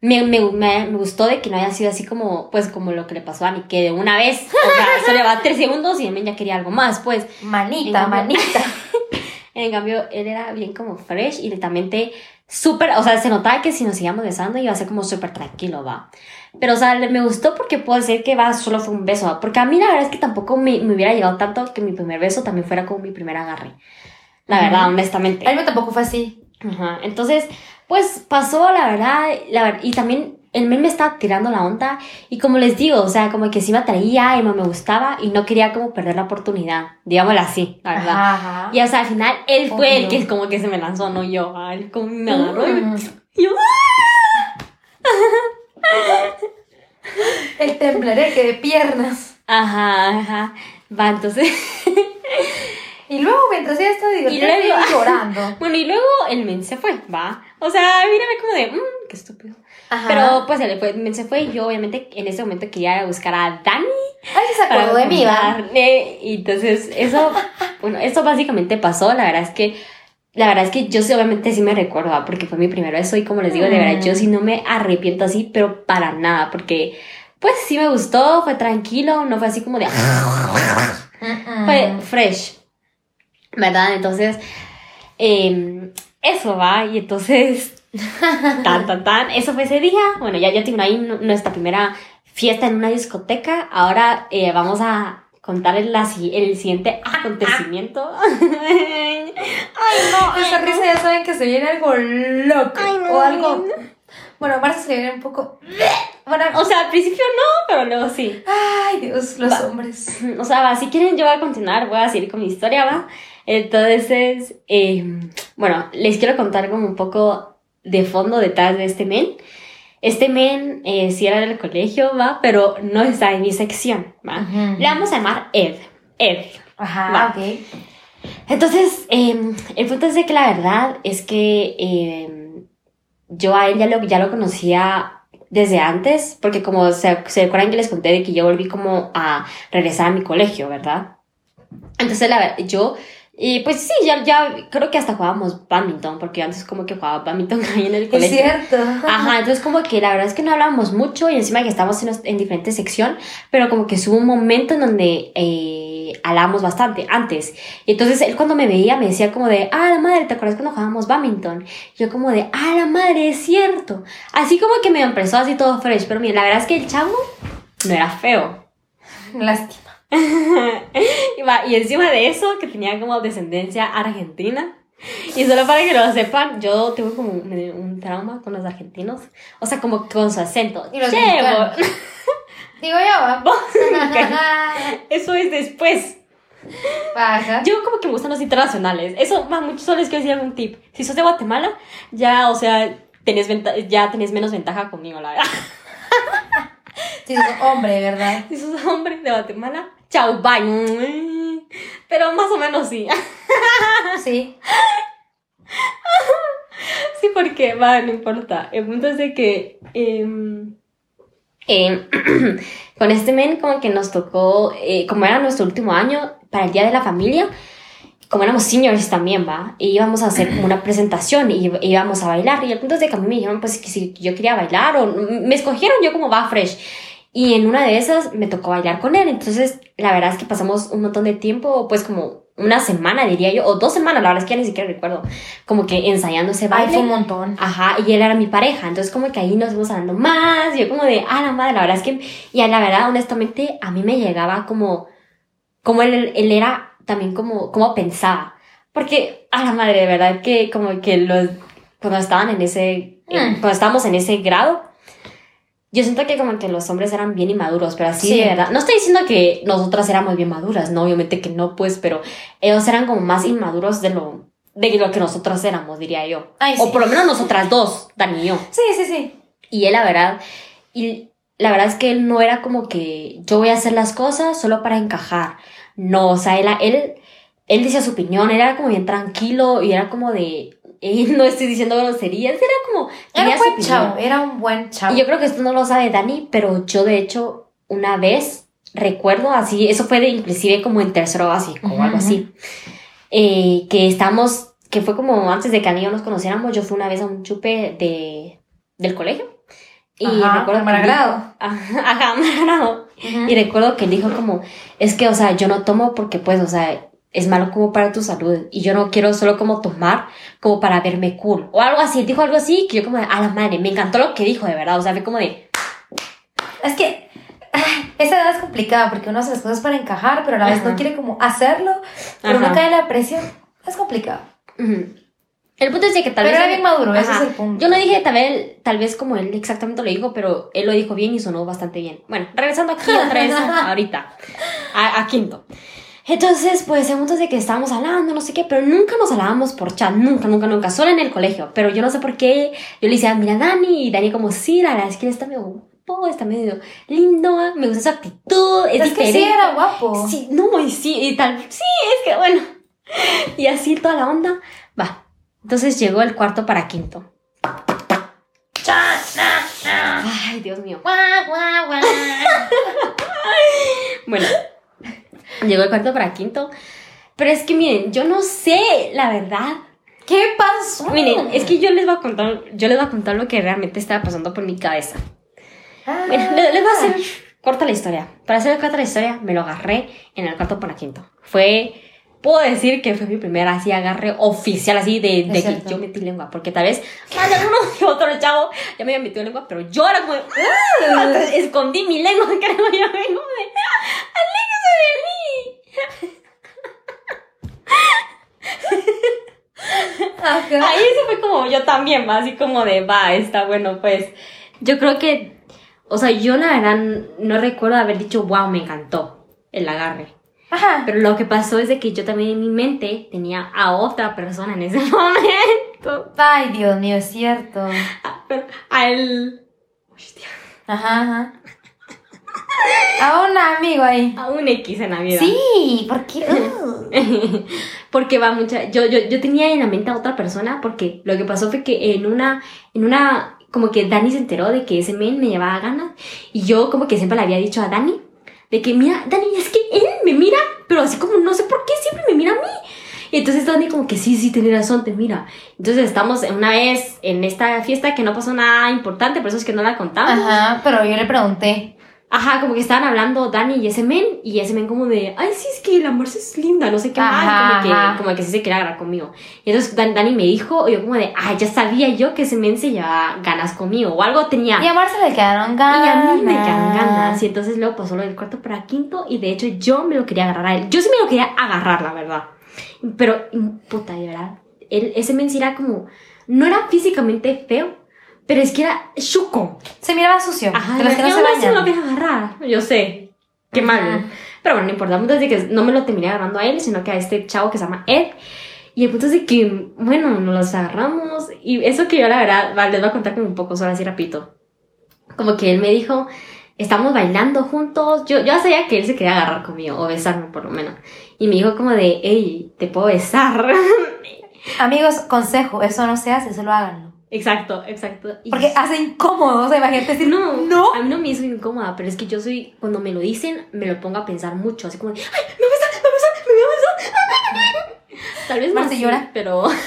me, me, me, gustó de que no haya sido así como, pues, como lo que le pasó a Ani, que de una vez, o sea, eso le va tres segundos y él ya quería algo más, pues. Manita, cambio- manita. [LAUGHS] En cambio, él era bien como fresh y también te súper, o sea, se notaba que si nos seguíamos besando iba a ser como súper tranquilo, va. Pero, o sea, me gustó porque puedo decir que va, solo fue un beso, ¿va? Porque a mí la verdad es que tampoco me, me hubiera llegado tanto que mi primer beso también fuera como mi primer agarre. La verdad, honestamente. A mí tampoco fue así. Ajá, entonces, pues pasó la verdad, la y también el men me estaba tirando la onda, y como les digo, o sea, como que sí me atraía y me me gustaba, y no quería como perder la oportunidad, digámoslo así, la verdad. Ajá, ajá. Y o sea, al final él fue el que como que se me lanzó, no yo, ah, él como me agarró y me- Mm. y yo, El temblereque de piernas. ajá, ajá, va, entonces, Y luego, mientras ella luego- ella llorando. [LAUGHS] bueno, y luego el men se fue, va, o sea, mírame como de, mmm, qué estúpido. Ajá. Pero pues el men se fue y yo obviamente en ese momento quería buscar a Dani Ay, se acordó de mí, Y entonces, eso, [LAUGHS] bueno, eso básicamente pasó. La verdad es que, la verdad es que yo sí, obviamente sí me recuerdo, porque fue mi primer beso y como les digo, de verdad, Mm. yo sí no me arrepiento así, pero para nada, porque pues sí me gustó, fue tranquilo, no fue así como de... [LAUGHS] Fue fresh, ¿verdad? Entonces, eh, eso va, y entonces, [LAUGHS] tan, tan, tan, eso fue ese día. Bueno, ya, ya terminó ahí nu- nuestra primera fiesta en una discoteca. Ahora eh, vamos a contarles la, si- el siguiente acontecimiento. [LAUGHS] Ay, no, ay, [LAUGHS] Esa no. risa ya saben que se viene algo loco. Ay, no, o algo. no. Bueno, Marcia se viene un poco. Bueno, O sea, al principio no, pero luego sí. ay, Dios, los Va. hombres. O sea, va, si quieren yo voy a continuar, voy a seguir con mi historia, va. Entonces, eh, bueno, les quiero contar como un poco de fondo detrás de este men. Este men eh, sí era del colegio, va, pero no está en mi sección, va. Le vamos a llamar Ed. Ed. Ajá, Va. ok. Entonces, eh, el punto es de que la verdad es que eh, yo a él ya lo, ya lo conocía desde antes, porque como se, se acuerdan que les conté de que yo volví como a regresar a mi colegio, ¿verdad? Entonces, la verdad, yo, y pues sí, ya, ya creo que hasta jugábamos badminton, porque antes como que jugaba badminton [LAUGHS] ahí en el Es colegio. cierto. Ajá, entonces como que la verdad es que no hablábamos mucho y encima que estábamos en, en diferentes sección, pero como que hubo un momento en donde eh, hablábamos bastante antes. Y entonces él cuando me veía me decía como de, ah, la madre, ¿te acuerdas cuando jugábamos badminton? Yo como de, ah, la madre, es cierto. Así como que me empezó así todo fresh, pero mira, la verdad es que el chavo no era feo. Lástima. [LAUGHS] y, encima de eso, que tenía como descendencia argentina. Y solo para que lo sepan, yo tengo como un, trauma con los argentinos. O sea, como con su acento. Y los Digo yo, [LAUGHS] va. [LAUGHS] Eso es después. Baja. Yo como que me gustan los internacionales. Eso, va, mucho solo les quiero decir algún tip. Si sos de Guatemala, ya, o sea, tenés ya tenés menos ventaja conmigo, la verdad. Sí, sos hombre, ¿verdad? Si sos hombre de Guatemala, chao, bye. Pero más o menos sí. Sí. Sí, porque, va, no importa. El punto es de que em, em, [CLEARS THROAT] con este men como que nos tocó, eh, como era nuestro último año para el Día de la Familia, como éramos seniors también, va, y íbamos a hacer como una presentación y íbamos a bailar. Y el punto es de que a mí me dijeron pues que si yo quería bailar o me escogieron yo como va fresh. Y en una de esas me tocó bailar con él. Entonces, la verdad es que pasamos un montón de tiempo, pues como una semana diría yo, o dos semanas, la verdad es que ya ni siquiera recuerdo, como que ensayando ese Ay, baile. fue un montón. Ajá, y él era mi pareja, entonces como que ahí nos fuimos hablando más, yo como de, ah, la madre, la verdad es que, y a la verdad, honestamente, a mí me llegaba como, como él, él era también como, como pensaba, porque, a la madre, de verdad que como que los, cuando estaban en ese, en- Mm. cuando estábamos en ese grado, yo siento que como que los hombres eran bien inmaduros, pero así Sí. de verdad. No estoy diciendo que nosotras éramos bien maduras, no, obviamente que no, pues, pero ellos eran como más inmaduros de lo, de lo que nosotras éramos, diría yo. Ay, O sí. por lo menos nosotras dos, Dani y yo. Sí, sí, sí. Y él, la verdad, y la verdad es que él no era como que yo voy a hacer las cosas solo para encajar. No, o sea, él, él, él decía su opinión, él era como bien tranquilo y era como de, eh, [LAUGHS] no estoy diciendo groserías, era como, Era un buen chavo, era un buen chavo. Y yo creo que esto no lo sabe Dani, pero yo de hecho una vez recuerdo así, eso fue de inclusive como en tercero básico o Ujú, algo así, eh, que estamos, que fue como antes de que Ani y yo nos conociéramos, yo fui una vez a un chupe de, del colegio. Y Ajá, recuerdo que dijo- [LAUGHS] Ajá, ajá, Maragrado. Ujú. Y recuerdo que dijo como, es que, o sea, yo no tomo porque pues, o sea, es malo como para tu salud y yo no quiero solo como tomar como para verme cool o algo así, dijo algo así que yo como de, a la madre, me encantó lo que dijo de verdad, o sea, fue como de, Es que esa edad es complicada porque uno hace las cosas para encajar, pero a la vez Ajá. no quiere como hacerlo, pero Ajá. no cae en la presión. Es complicado. El punto es de que tal Pero vez... era bien maduro, ese Ajá. es el punto. Yo no dije tal vez, tal vez como él exactamente lo dijo, pero él lo dijo bien y sonó bastante bien. Bueno, regresando aquí otra vez [LAUGHS] ahorita, a, a quinto. Entonces, pues, es de que estábamos hablando, no sé qué, pero nunca nos hablábamos por chat, nunca, nunca, nunca, solo en el colegio. Pero yo no sé por qué, yo le decía, mira, Dani, y Dani como, sí, la verdad es que él está medio guapo, está medio lindo, me gusta su actitud, es, Es que sí diferente. era guapo. Sí, no, y sí, y tal, sí, es que bueno. Y así toda la onda, va. Entonces llegó el cuarto para quinto. Ay, Dios mío. Guau, guau, guau. [LAUGHS] Bueno, llegó el cuarto para quinto. Pero es que miren, yo no sé, la verdad. ¿Qué pasó? Miren, es que yo les voy a contar, yo les voy a contar lo que realmente estaba pasando por mi cabeza. Ah. Bueno, les, les voy a hacer corta la historia. Para hacer corta la historia, me lo agarré en el cuarto para quinto. Fue, puedo decir que fue mi primera así agarre oficial, así de, de que yo metí lengua, porque tal vez más de alguno otro chavo ya me había metido lengua, pero yo era como, ah, mm. escondí mi lengua, [LAUGHS] creo yo, como de, aléjese de mí. Ajá. Ahí se fue como yo también, así como de, va, está bueno, pues yo creo que, o sea, yo la verdad no recuerdo haber dicho, wow, me encantó el agarre. Ajá. Pero lo que pasó es de que yo también en mi mente tenía a otra persona en ese [LAUGHS] momento. Ay, Dios mío, es cierto. Ah, Pero a él. Hostia. Ajá, ajá. A un amigo ahí. A un X en la vida. Sí, ¿por qué? Uh. [LAUGHS] porque va mucha. Yo, yo, yo tenía en la mente a otra persona porque lo que pasó fue que en una. En una. Como que Dani se enteró de que ese men me llevaba ganas. Y yo, como que siempre le había dicho a Dani. De que, mira, Dani, es que él me mira, pero así como no sé por qué siempre me mira a mí. Y entonces Dani como que sí, sí, tiene razón, te mira. Entonces estamos una vez en esta fiesta que no pasó nada importante, por eso es que no la contamos. Ajá, pero yo le pregunté. Ajá, como que estaban hablando Dani y ese men, y ese men como de, ay, sí, es que la Marcia es linda, no sé qué más, como que, como que sí se quería agarrar conmigo. Y entonces Dan- Dani me dijo, y yo como de, ay, ya sabía yo que ese men se llevaba ganas conmigo, o algo tenía. Y a Marce le quedaron Y ganas. a mí me quedaron ganas. Y entonces luego pasó lo del cuarto para quinto. Y de hecho yo me lo quería agarrar a él. Yo sí me lo quería agarrar, la verdad. Pero, puta, de verdad. Él, ese men sí era como. No era físicamente feo. Pero es que era chuco. Se miraba sucio. Ajá. de los que no se bañan. quería agarrar. Yo sé. Qué Ajá. mal. Pero bueno, no importa. El punto es de que no me lo terminé agarrando a él, sino que a este chavo que se llama Ed. Y el punto es de que, bueno, nos los agarramos. Y eso que yo, la verdad, vale, les voy a contar como un poco solo así rapidito. Como que él me dijo, estamos bailando juntos. Yo, yo ya sabía que él se quería agarrar conmigo, o besarme por lo menos. Y me dijo como de, hey, te puedo besar. [LAUGHS] Amigos, consejo, eso no se hace, solo háganlo. Exacto, exacto. Y- Porque hace incómodo, o sea, imagínate decir, no, no. A mí no me hizo incómoda, pero es que yo soy, cuando me lo dicen, me lo pongo a pensar mucho, así como, ¡ay, me besa, me besa, me besar! [LAUGHS] Tal vez así, llora. pero... [LAUGHS]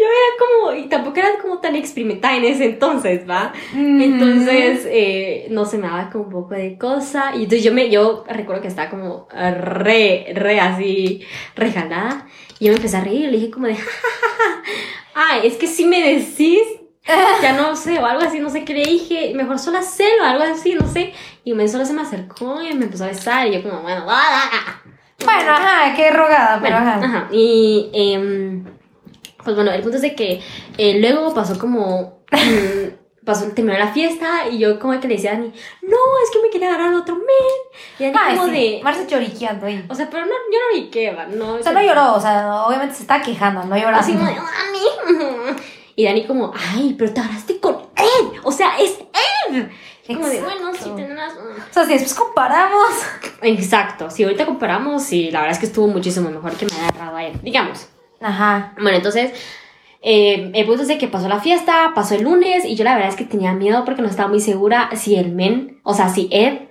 yo era como, y tampoco era como tan experimentada en ese entonces, ¿va? Mm. Entonces, eh, no se me daba como un poco de cosa. Y entonces yo me, yo recuerdo que estaba como re, re así, regalada. Y yo me empecé a reír le dije como de, [LAUGHS] ay, es que si me decís, ya no sé, o algo así, no sé qué le dije, mejor solo hacerlo, algo así, no sé. Y me solo se me acercó y me empezó a besar y yo como, bueno, ¡ah! Bueno, ajá, qué rogada, pero Bueno, ajá. ajá. Y em, pues bueno, el punto es de que eh, luego pasó como. Pasó, terminó la fiesta y yo como que le decía a Dani, no, es que me quería agarrar otro men. Y Dani como sí, de. Marce lloriqueando ahí. O sea, pero no, yo no va, no. O sea, no lloró, o sea, obviamente se está quejando, no lloró Así como de, mami. [LAUGHS] Y Dani como, ay, pero te agarraste con Ed. O sea, es. Y Como de, bueno, sí, razón. O sea, si después comparamos. Exacto, si ahorita comparamos, sí, la verdad es que estuvo muchísimo mejor que me haya agarrado a él, digamos. Ajá. Bueno, entonces, eh, el punto es de que pasó la fiesta, pasó el lunes, y yo la verdad es que tenía miedo porque no estaba muy segura si el men, o sea, si Ed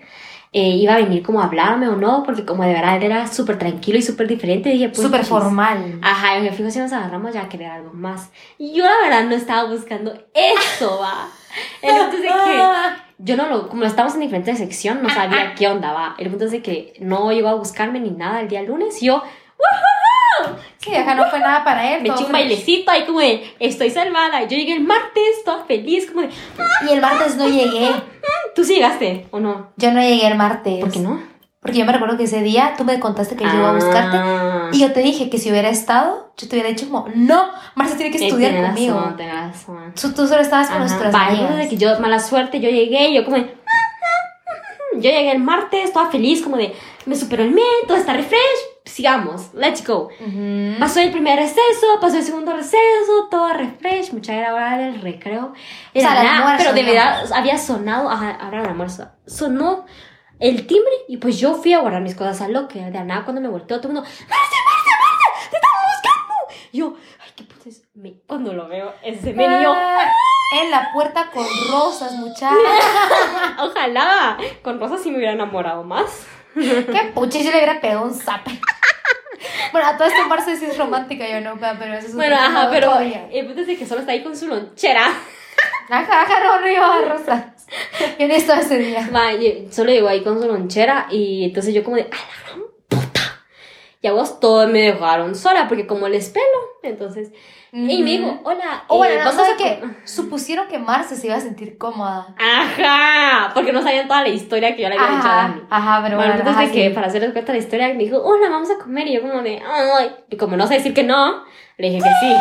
eh, iba a venir como a hablarme o no, porque como de verdad él era súper tranquilo y súper diferente, dije, pues. Súper chis. formal. Ajá, y me fijo si nos agarramos ya a querer algo más. Y yo la verdad no estaba buscando eso, [LAUGHS] va. El punto es de que [LAUGHS] yo no lo, como estamos en diferentes sección, no sabía [LAUGHS] qué onda, va. El punto es de que no llegó a buscarme ni nada el día lunes, y yo Sí, acá no fue nada para él. me eché un bailecito ahí como de, estoy salvada. Yo llegué el martes, toda feliz, como de, Y el martes no llegué. ¿tú sí llegaste o no? Yo no llegué el martes. ¿Por qué no? Porque yo me recuerdo que ese día tú me contaste que él llegó a buscarte. Ah. Y yo te dije que si hubiera estado, yo te hubiera dicho como, no, Marce tiene que estudiar conmigo. razón, tenés razón. Tú, tú solo estabas con Ajá, nuestras amigas. de que yo, mala suerte, yo llegué y yo como de, yo llegué el martes, toda feliz, como de, me superó el mes, todo está refresh, sigamos, let's go. Pasó el primer receso, pasó el segundo receso, todo refresh, mucha era hora del recreo. Era O sea, nada, almuerzo, pero de verdad había sonado, ajá, ahora el almuerzo, sonó el timbre y pues yo fui a guardar mis cosas al locker. De la nada cuando me volteó todo el mundo, ¡Marce, Marce, Marce! ¡Te estamos buscando! Y yo, ay, qué puta es. Me- cuando lo veo, ese men y yo, Ah, En la puerta con rosas, muchachos. [LAUGHS] ojalá, con Rosa sí me hubiera enamorado más. Qué pucha, yo le hubiera pegado un zape. Bueno, a todo esto Marce sí es romántica, yo no, pero eso es Bueno, ajá, pero el punto es de que solo está ahí con su lonchera. [LAUGHS] Ajá, ajá, no, no rosas. Yo ni estaba ese día. Y- solo llegó ahí con su lonchera y entonces yo como de, ¡a la gran puta! Y a vos todos me dejaron sola porque como les pelo, entonces Y me dijo, hola, bueno, eh, no, vamos ¿sabe a qué? co- Supusieron que Marce se iba a sentir cómoda. Ajá, porque no sabían toda la historia que yo le había dicho a Dani. Ajá, pero Bueno, bueno, entonces de que para hacerles cuenta la historia, me dijo, hola, vamos a comer. Y yo como de, ay. Y como no sé decir que no, le dije que sí.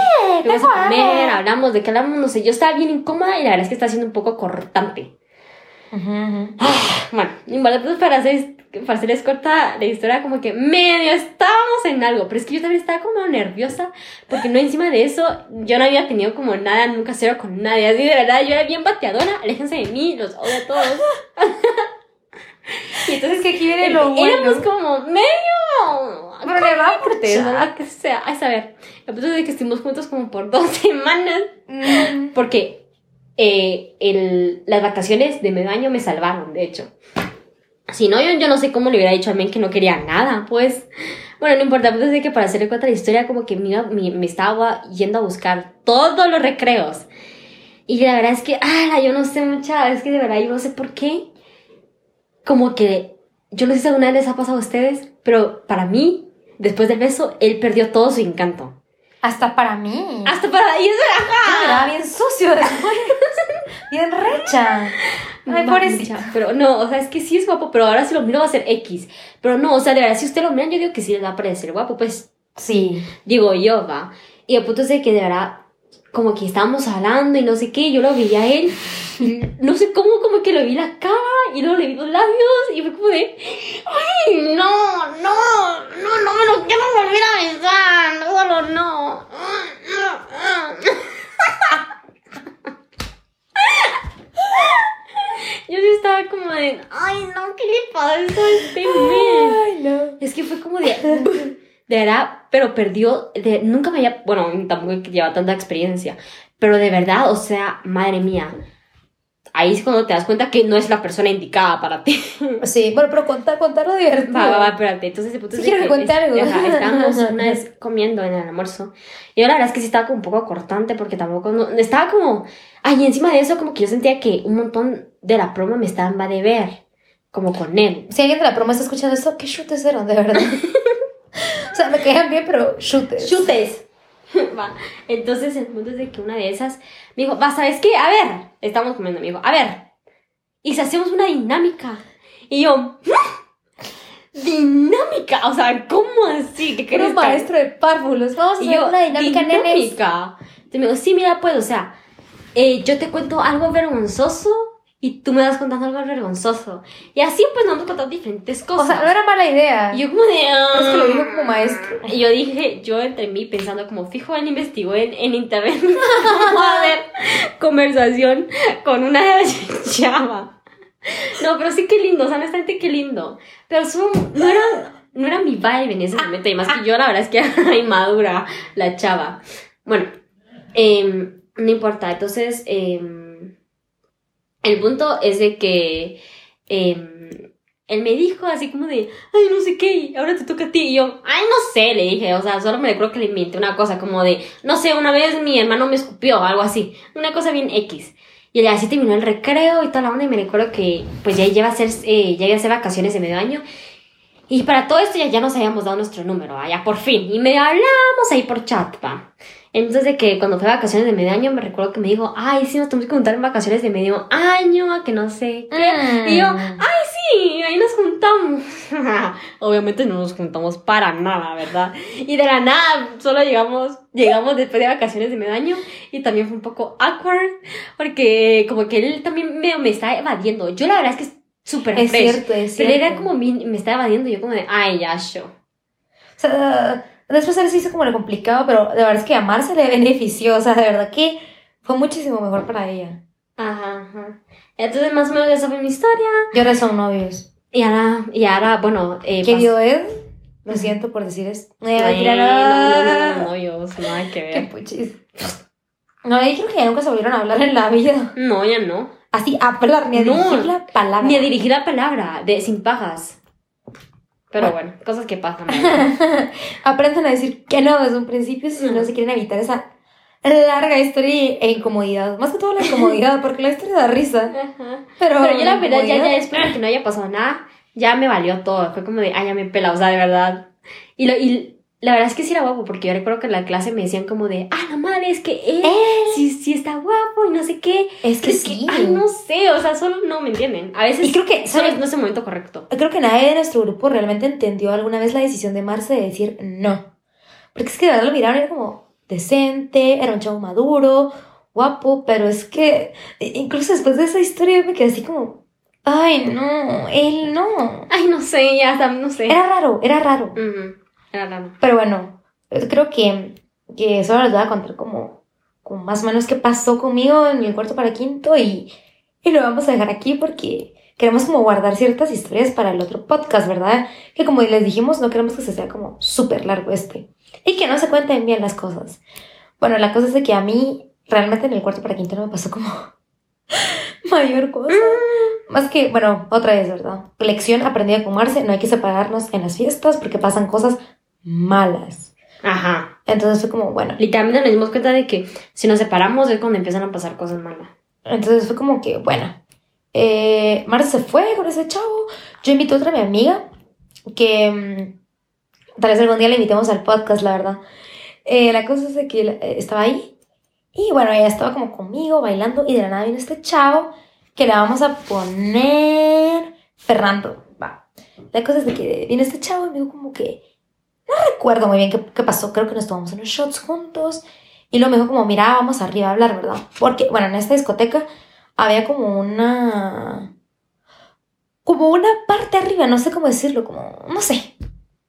Fuimos a comer, hablamos de qué hablamos, no sé. Yo estaba bien incómoda y la verdad es que está siendo un poco cortante. Ujú, ujú. Bueno, igual entonces para, hacer, para hacerles corta la historia, como que medio estábamos en algo, pero es que yo también estaba como nerviosa, porque no encima de eso, yo no había tenido como nada, nunca cero con nadie, así de verdad, yo era bien bateadora, aléjense de mí, los odio a todos. [LAUGHS] y entonces Es que aquí viene lo bueno. éramos como medio... Pero le va a fuertes, escuchar. ¿verdad? Que sea, a saber, el punto es de que estuvimos juntos como por dos [LAUGHS] semanas, Mm. porque eh, el, las vacaciones de medio año me salvaron, de hecho. Si no, yo, no sé cómo le hubiera dicho a men que no quería nada, pues. Bueno, no importa, pues es que para hacerle cuenta la historia, como que me, me, me estaba yendo a buscar todos los recreos. Y la verdad es que, ah, yo no sé mucha, es que de verdad yo no sé por qué. Como que, yo no sé si alguna vez les ha pasado a ustedes, pero para mí, después del beso, él perdió todo su encanto. Hasta para mí. Hasta para... Y eso miraba bien sucio después. [LAUGHS] bien recha. Ay, ya, Pero no, o sea, es que sí es guapo, pero ahora si lo miro va a ser X. Pero no, o sea, de verdad, si usted lo mira, yo digo que sí les va a parecer guapo, pues Sí. digo yo, va. Y el punto es de que de verdad, como que estábamos hablando y no sé qué, yo lo veía a él, no sé cómo, como que le vi la cara y luego le vi los labios y fue como de, ¡ay, no, no, no, no me lo quiero volver a besar, solo no! [LAUGHS] Yo sí estaba como de, ¡ay, no, qué le pasa a este men! No. Es que fue como de. De verdad, pero perdió. De, nunca me había. Bueno, tampoco es lleva tanta experiencia. Pero de verdad, o sea, madre mía. Ahí es cuando te das cuenta que no es la persona indicada para ti. [LAUGHS] Sí, bueno, pero contar, contar lo divertido. Va, va, va, espérate. Entonces, el punto Sí es quiero que es- algo. ajá, estábamos [LAUGHS] una vez comiendo en el almuerzo. Y yo la verdad es que sí estaba como un poco cortante porque tampoco. No, estaba como. Ay, y encima de eso, como que yo sentía que un montón de la promo me estaban va de ver. Como con él. Si alguien de la promo está escuchando esto, ¿qué chutes eran, de verdad? [LAUGHS] sea, me caían bien, pero chutes. chutes. [LAUGHS] Va. Entonces el punto es de que una de esas me dijo, va, ¿sabes qué? A ver, estamos comiendo, me dijo, a ver, y si hacemos una dinámica. Y yo, "¿Mm? dinámica, o sea, ¿cómo así? ¿Qué quieres un maestro de párvulos. Vamos a Y hacer yo, una dinámica, nenes. dinámica. Entonces me dijo, sí, mira, pues, o sea, eh, yo te cuento algo vergonzoso y tú me vas contando algo vergonzoso. Y así pues nos contando diferentes O cosas. sea, no era mala idea. Y yo como de... Pero es que lo "Ah". dijo como maestro. Y yo dije, yo entre mí pensando como fijo, él investigó en, en internet [LAUGHS] cómo hacer conversación con una [LAUGHS] chava. No, pero sí que lindo, o sea, honestamente qué lindo. Pero eso no era, no era mi vibe en ese momento, y más que yo la verdad es que [LAUGHS] era inmadura la chava. Bueno, em, no importa, entonces em, el punto es de que em, él me dijo así como de, ay, no sé qué, ahora te toca a ti. Y yo, ay, no sé, le dije, o sea, solo me creo que le inventé una cosa como de, no sé, una vez mi hermano me escupió, algo así, una cosa bien X. Y así terminó el recreo y toda la onda, y me recuerdo que pues ya lleva a ser, eh, ya iba a ser vacaciones de medio año. Y para todo esto ya, ya nos habíamos dado nuestro número, ¿va? ya por fin. Y medio hablamos ahí por chat, va. Entonces de que cuando fue vacaciones de medio año me recuerdo que me dijo, ay, sí, nos tenemos que juntar en vacaciones de medio año, que no sé qué. Mm. Y yo, ay, sí, ahí nos juntamos. [LAUGHS] Obviamente no nos juntamos para nada, ¿verdad? Y de la nada, solo llegamos, llegamos después de vacaciones de medio año y también fue un poco awkward porque como que él también me, me está evadiendo. Yo la verdad es que es súper Es fresh, cierto, es Pero cierto. era como, mi- me estaba evadiendo yo como de, ay, ya, show. O sea, después se hizo como lo complicado, pero de verdad es que a Mar se le benefició. O sea, de verdad que fue muchísimo mejor para ella. Ajá, ajá. Entonces más o menos esa fue mi historia. Y ahora son novios. Y ahora, y ahora bueno, eh, ¿Qué dio Ed? Lo siento por decir esto. No, no, no, no, no. no, novios, nada que Qué ver. puchis. No, yo creo que ya nunca se volvieron a hablar en la vida. No, ya no. Así, hablar, ni a No. dirigir la palabra. Ni a dirigir la palabra, de sin pajas. Pero bueno, cosas que pasan. [LAUGHS] Aprendan a decir que no desde un principio si no se quieren evitar esa larga historia e incomodidad. Más que todo la incomodidad, [LAUGHS] porque la historia da risa. Ajá. Pero, Pero yo la verdad, ya, ya después de que no haya pasado nada, ya me valió todo. Fue como de, ay, ya me pela, o sea, de verdad. Y, lo, y la verdad es que sí era guapo, porque yo recuerdo que en la clase me decían como de, ah, la madre, es que él, sí, sí está guapo y no sé qué. Es que Es sí. ay, no sé, o sea, solo no me entienden. A veces Y creo que, solo no es el momento correcto. Creo que nadie de nuestro grupo realmente entendió alguna vez la decisión de Marce de decir no. Porque es que de verdad lo miraron y era como decente, era un chavo maduro, guapo, pero es que e- incluso después de esa historia me quedé así como, ay, no, él no. Ay, no sé, ya no sé. Era raro, era raro. Ujú, Raro. Pero bueno, eh, creo que, que solo les voy a contar como, como más o menos qué pasó conmigo en el cuarto para quinto y, y lo vamos a dejar aquí porque queremos como guardar ciertas historias para el otro podcast, ¿verdad? Que como les dijimos, no queremos que se sea como súper largo este y que no se cuenten bien las cosas. Bueno, la cosa es de que a mí realmente en el cuarto para quinto no me pasó como [LAUGHS] mayor cosa. Más que, bueno, otra vez, ¿verdad? Lección aprendida con Marce, no hay que separarnos en las fiestas porque pasan cosas malas. Ajá. Entonces fue como, bueno, Literalmente nos dimos cuenta de que si nos separamos es cuando empiezan a pasar cosas malas. entonces fue como que, bueno, eh, Marce se fue con ese chavo, yo invité a otra mi amiga, que mm, tal vez algún día la invitemos al podcast, la verdad. Eh, la cosa es de que eh, estaba ahí y bueno, ella estaba como conmigo bailando y de la nada vino este chavo que le vamos a poner Fernando, va. La cosa es de que viene este chavo y me dijo como que, no recuerdo muy bien qué, pasó, creo que nos tomamos unos shots juntos y luego me dijo como, mira, vamos arriba a hablar, ¿verdad? Porque, bueno, en esta discoteca había como una... Como una parte arriba, no sé cómo decirlo, como, no sé.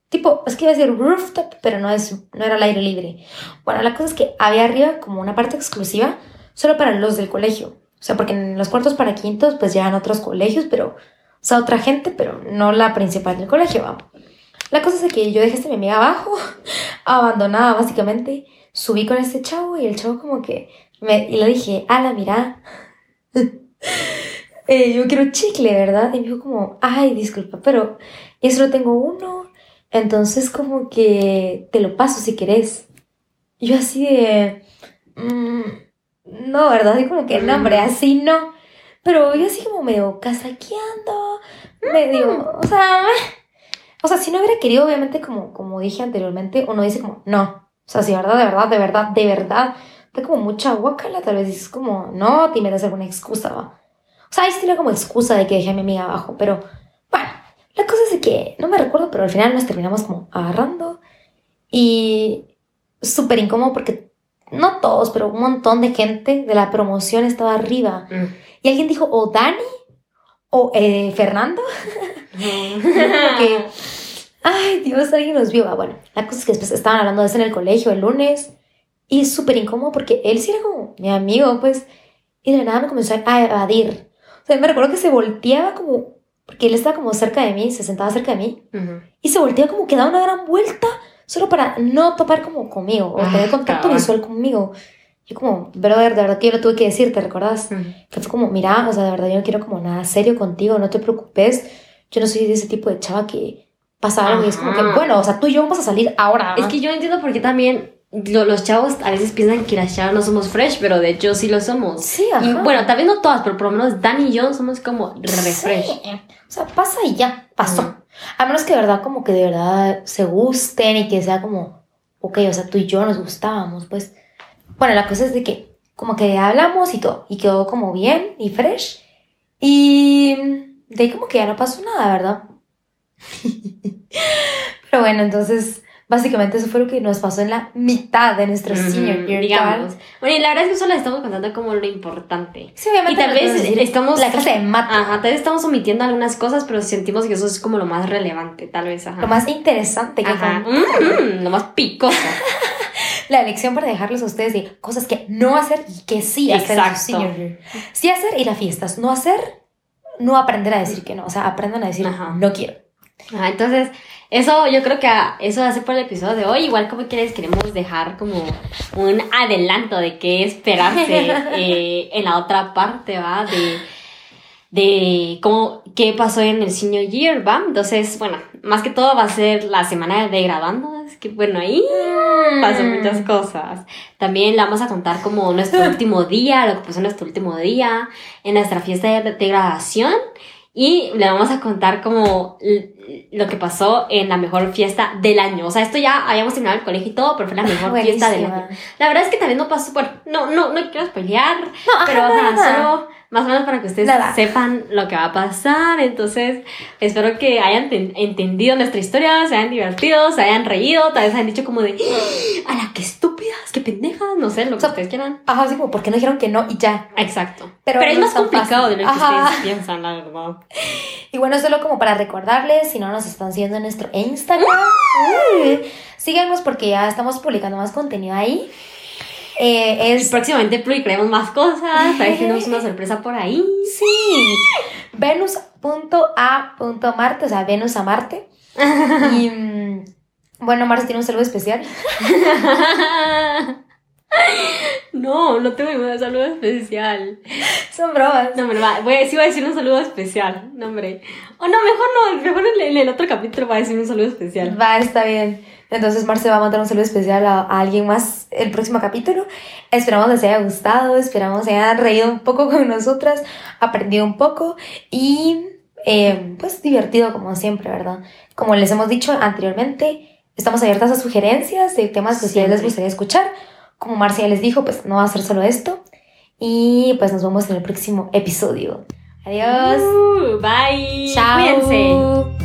Tipo, es que iba a decir rooftop, pero no, es, no era al aire libre. Bueno, la cosa es que había arriba como una parte exclusiva solo para los del colegio. O sea, porque en los cuartos para quintos pues llegan otros colegios, pero, o sea, otra gente, pero no la principal del colegio, vamos. La cosa es que yo dejé a mi amiga abajo, [LAUGHS] abandonada básicamente. Subí con este chavo y el chavo como que me, y le dije, ala, mira, [LAUGHS] eh, yo quiero chicle, ¿verdad? Y me dijo como, ay, disculpa, pero yo solo tengo uno, entonces como que te lo paso si querés. Y yo así de, "Mm, no, ¿verdad? Y como que, no, hombre, así no. Pero yo así como medio casaqueando, medio, o sea, [LAUGHS] o sea, si no hubiera querido, obviamente, como, como dije anteriormente, uno dice como, no. O sea, si de verdad, de verdad, de verdad, de verdad, da como mucha guacala, tal vez dices como, no, te inventas alguna excusa, va. O sea, ahí sí como excusa de que dejé a mi amiga abajo, pero bueno, la cosa es que, no me recuerdo, pero al final nos terminamos como agarrando y súper incómodo porque no todos, pero un montón de gente de la promoción estaba arriba. Y alguien dijo, o Dani, o eh, Fernando, [LAUGHS] que, ay Dios, alguien nos vio. Ah, bueno, la cosa es que después estaban hablando de eso en el colegio el lunes y es súper incómodo porque él sí era como mi amigo, pues, y de nada me comenzó a evadir. O sea, me recuerdo que se volteaba como, porque él estaba como cerca de mí, se sentaba cerca de mí, y se volteaba como que daba una gran vuelta solo para no topar como conmigo o Ah, tener contacto cabrón. visual conmigo. Yo como, brother, de verdad que yo lo tuve que decir, ¿te recordás? Que fue como, mira, o sea, de verdad yo no quiero como nada serio contigo, no te preocupes. Yo no soy de ese tipo de chava que pasa algo y es como que, Ajá. bueno, o sea, tú y yo vamos a salir ahora. Es que yo entiendo por qué también lo- los chavos a veces piensan que las chavas no somos fresh, pero de hecho sí lo somos. Sí, Y ajá. bueno, tal vez no todas, pero por lo menos Dani y yo somos como refresh. Sí. O sea, pasa y ya, pasó. Ujú. A menos que de verdad como que de verdad se gusten y que sea como, ok, o sea, tú y yo nos gustábamos, pues. Bueno, la cosa es de que como que hablamos y todo, y quedó como bien y fresh. Y de ahí como que ya no pasó nada, ¿verdad? [LAUGHS] Pero bueno, entonces, básicamente eso fue lo que nos pasó en la mitad de nuestro senior year. digamos. ¿tal? Bueno, y la verdad es que solo estamos contando como lo importante. Sí, obviamente. Y tal vez estamos- La clase de mate. Ajá, tal vez estamos omitiendo algunas cosas, pero sentimos que eso es como lo más relevante, tal vez. Ajá. Lo más interesante que Ajá. Mm, lo más picoso. [LAUGHS] la elección para dejarles a ustedes de cosas que no hacer y que sí hacer Exacto. Sí hacer ir a fiestas, no hacer, no aprender a decir que no. O sea, aprendan a decir Ajá. no quiero. Ajá, entonces, eso yo creo que eso hace por el episodio de hoy. Igual como quieres, queremos dejar como un adelanto de qué esperarse [LAUGHS] eh, en la otra parte, ¿va? De, de cómo, qué pasó en el senior year, ¿va? Entonces, bueno, más que todo va a ser la semana de grabando. Es que, bueno, ahí pasan muchas cosas. También le vamos a contar como nuestro [LAUGHS] último día, lo que pasó en nuestro último día, en nuestra fiesta de, de graduación. y le vamos a contar como lo que pasó en la mejor fiesta del año. O sea, esto ya habíamos terminado el colegio y todo, pero fue la mejor fiesta del año. La verdad es que también no pasó, bueno, no, no, no quiero pelear, No, ajá, pero ajá, nada. solo más o menos para que ustedes Nada. sepan lo que va a pasar. Entonces, espero que hayan ten- entendido nuestra historia, se hayan divertido, se hayan reído, tal vez hayan dicho como de, ¡Ah, a la que estúpidas, qué pendejas, no sé, lo que O sea, ustedes quieran. Ajá, así como, ¿por qué no dijeron que no? Y ya. Exacto. Pero Pero, es más complicado fácil. de lo que Ajá. ustedes piensan, la verdad. [LAUGHS] Y bueno, solo como para recordarles, si no nos están siguiendo en nuestro Instagram, síganos porque ya estamos publicando más contenido ahí. Eh, Y es próximamente creemos más cosas, tal vez tenemos una sorpresa por ahí. Sí. Venus.a.marte, o sea, Venus a Marte. [LAUGHS] Y mm, bueno, Marte tiene un saludo especial. [LAUGHS] No, no tengo ningún saludo especial. Son bromas. No, hombre, va, voy a, sí voy a decir un saludo especial. No, hombre. O no, mejor no, mejor en el, en el otro capítulo voy a decir un saludo especial. Va, está bien. Entonces Marce va a mandar un saludo especial a, a alguien más el próximo capítulo. Esperamos les haya gustado, esperamos se hayan reído un poco [LAUGHS] con nosotras, aprendido un poco y eh, pues divertido como siempre, ¿verdad? Como les hemos dicho anteriormente, estamos abiertas a sugerencias de temas que ustedes les gustaría escuchar. Como Marcia ya les dijo, pues no va a ser solo esto. Y pues nos vemos en el próximo episodio. Adiós. Uh, bye. Chao. Cuídense.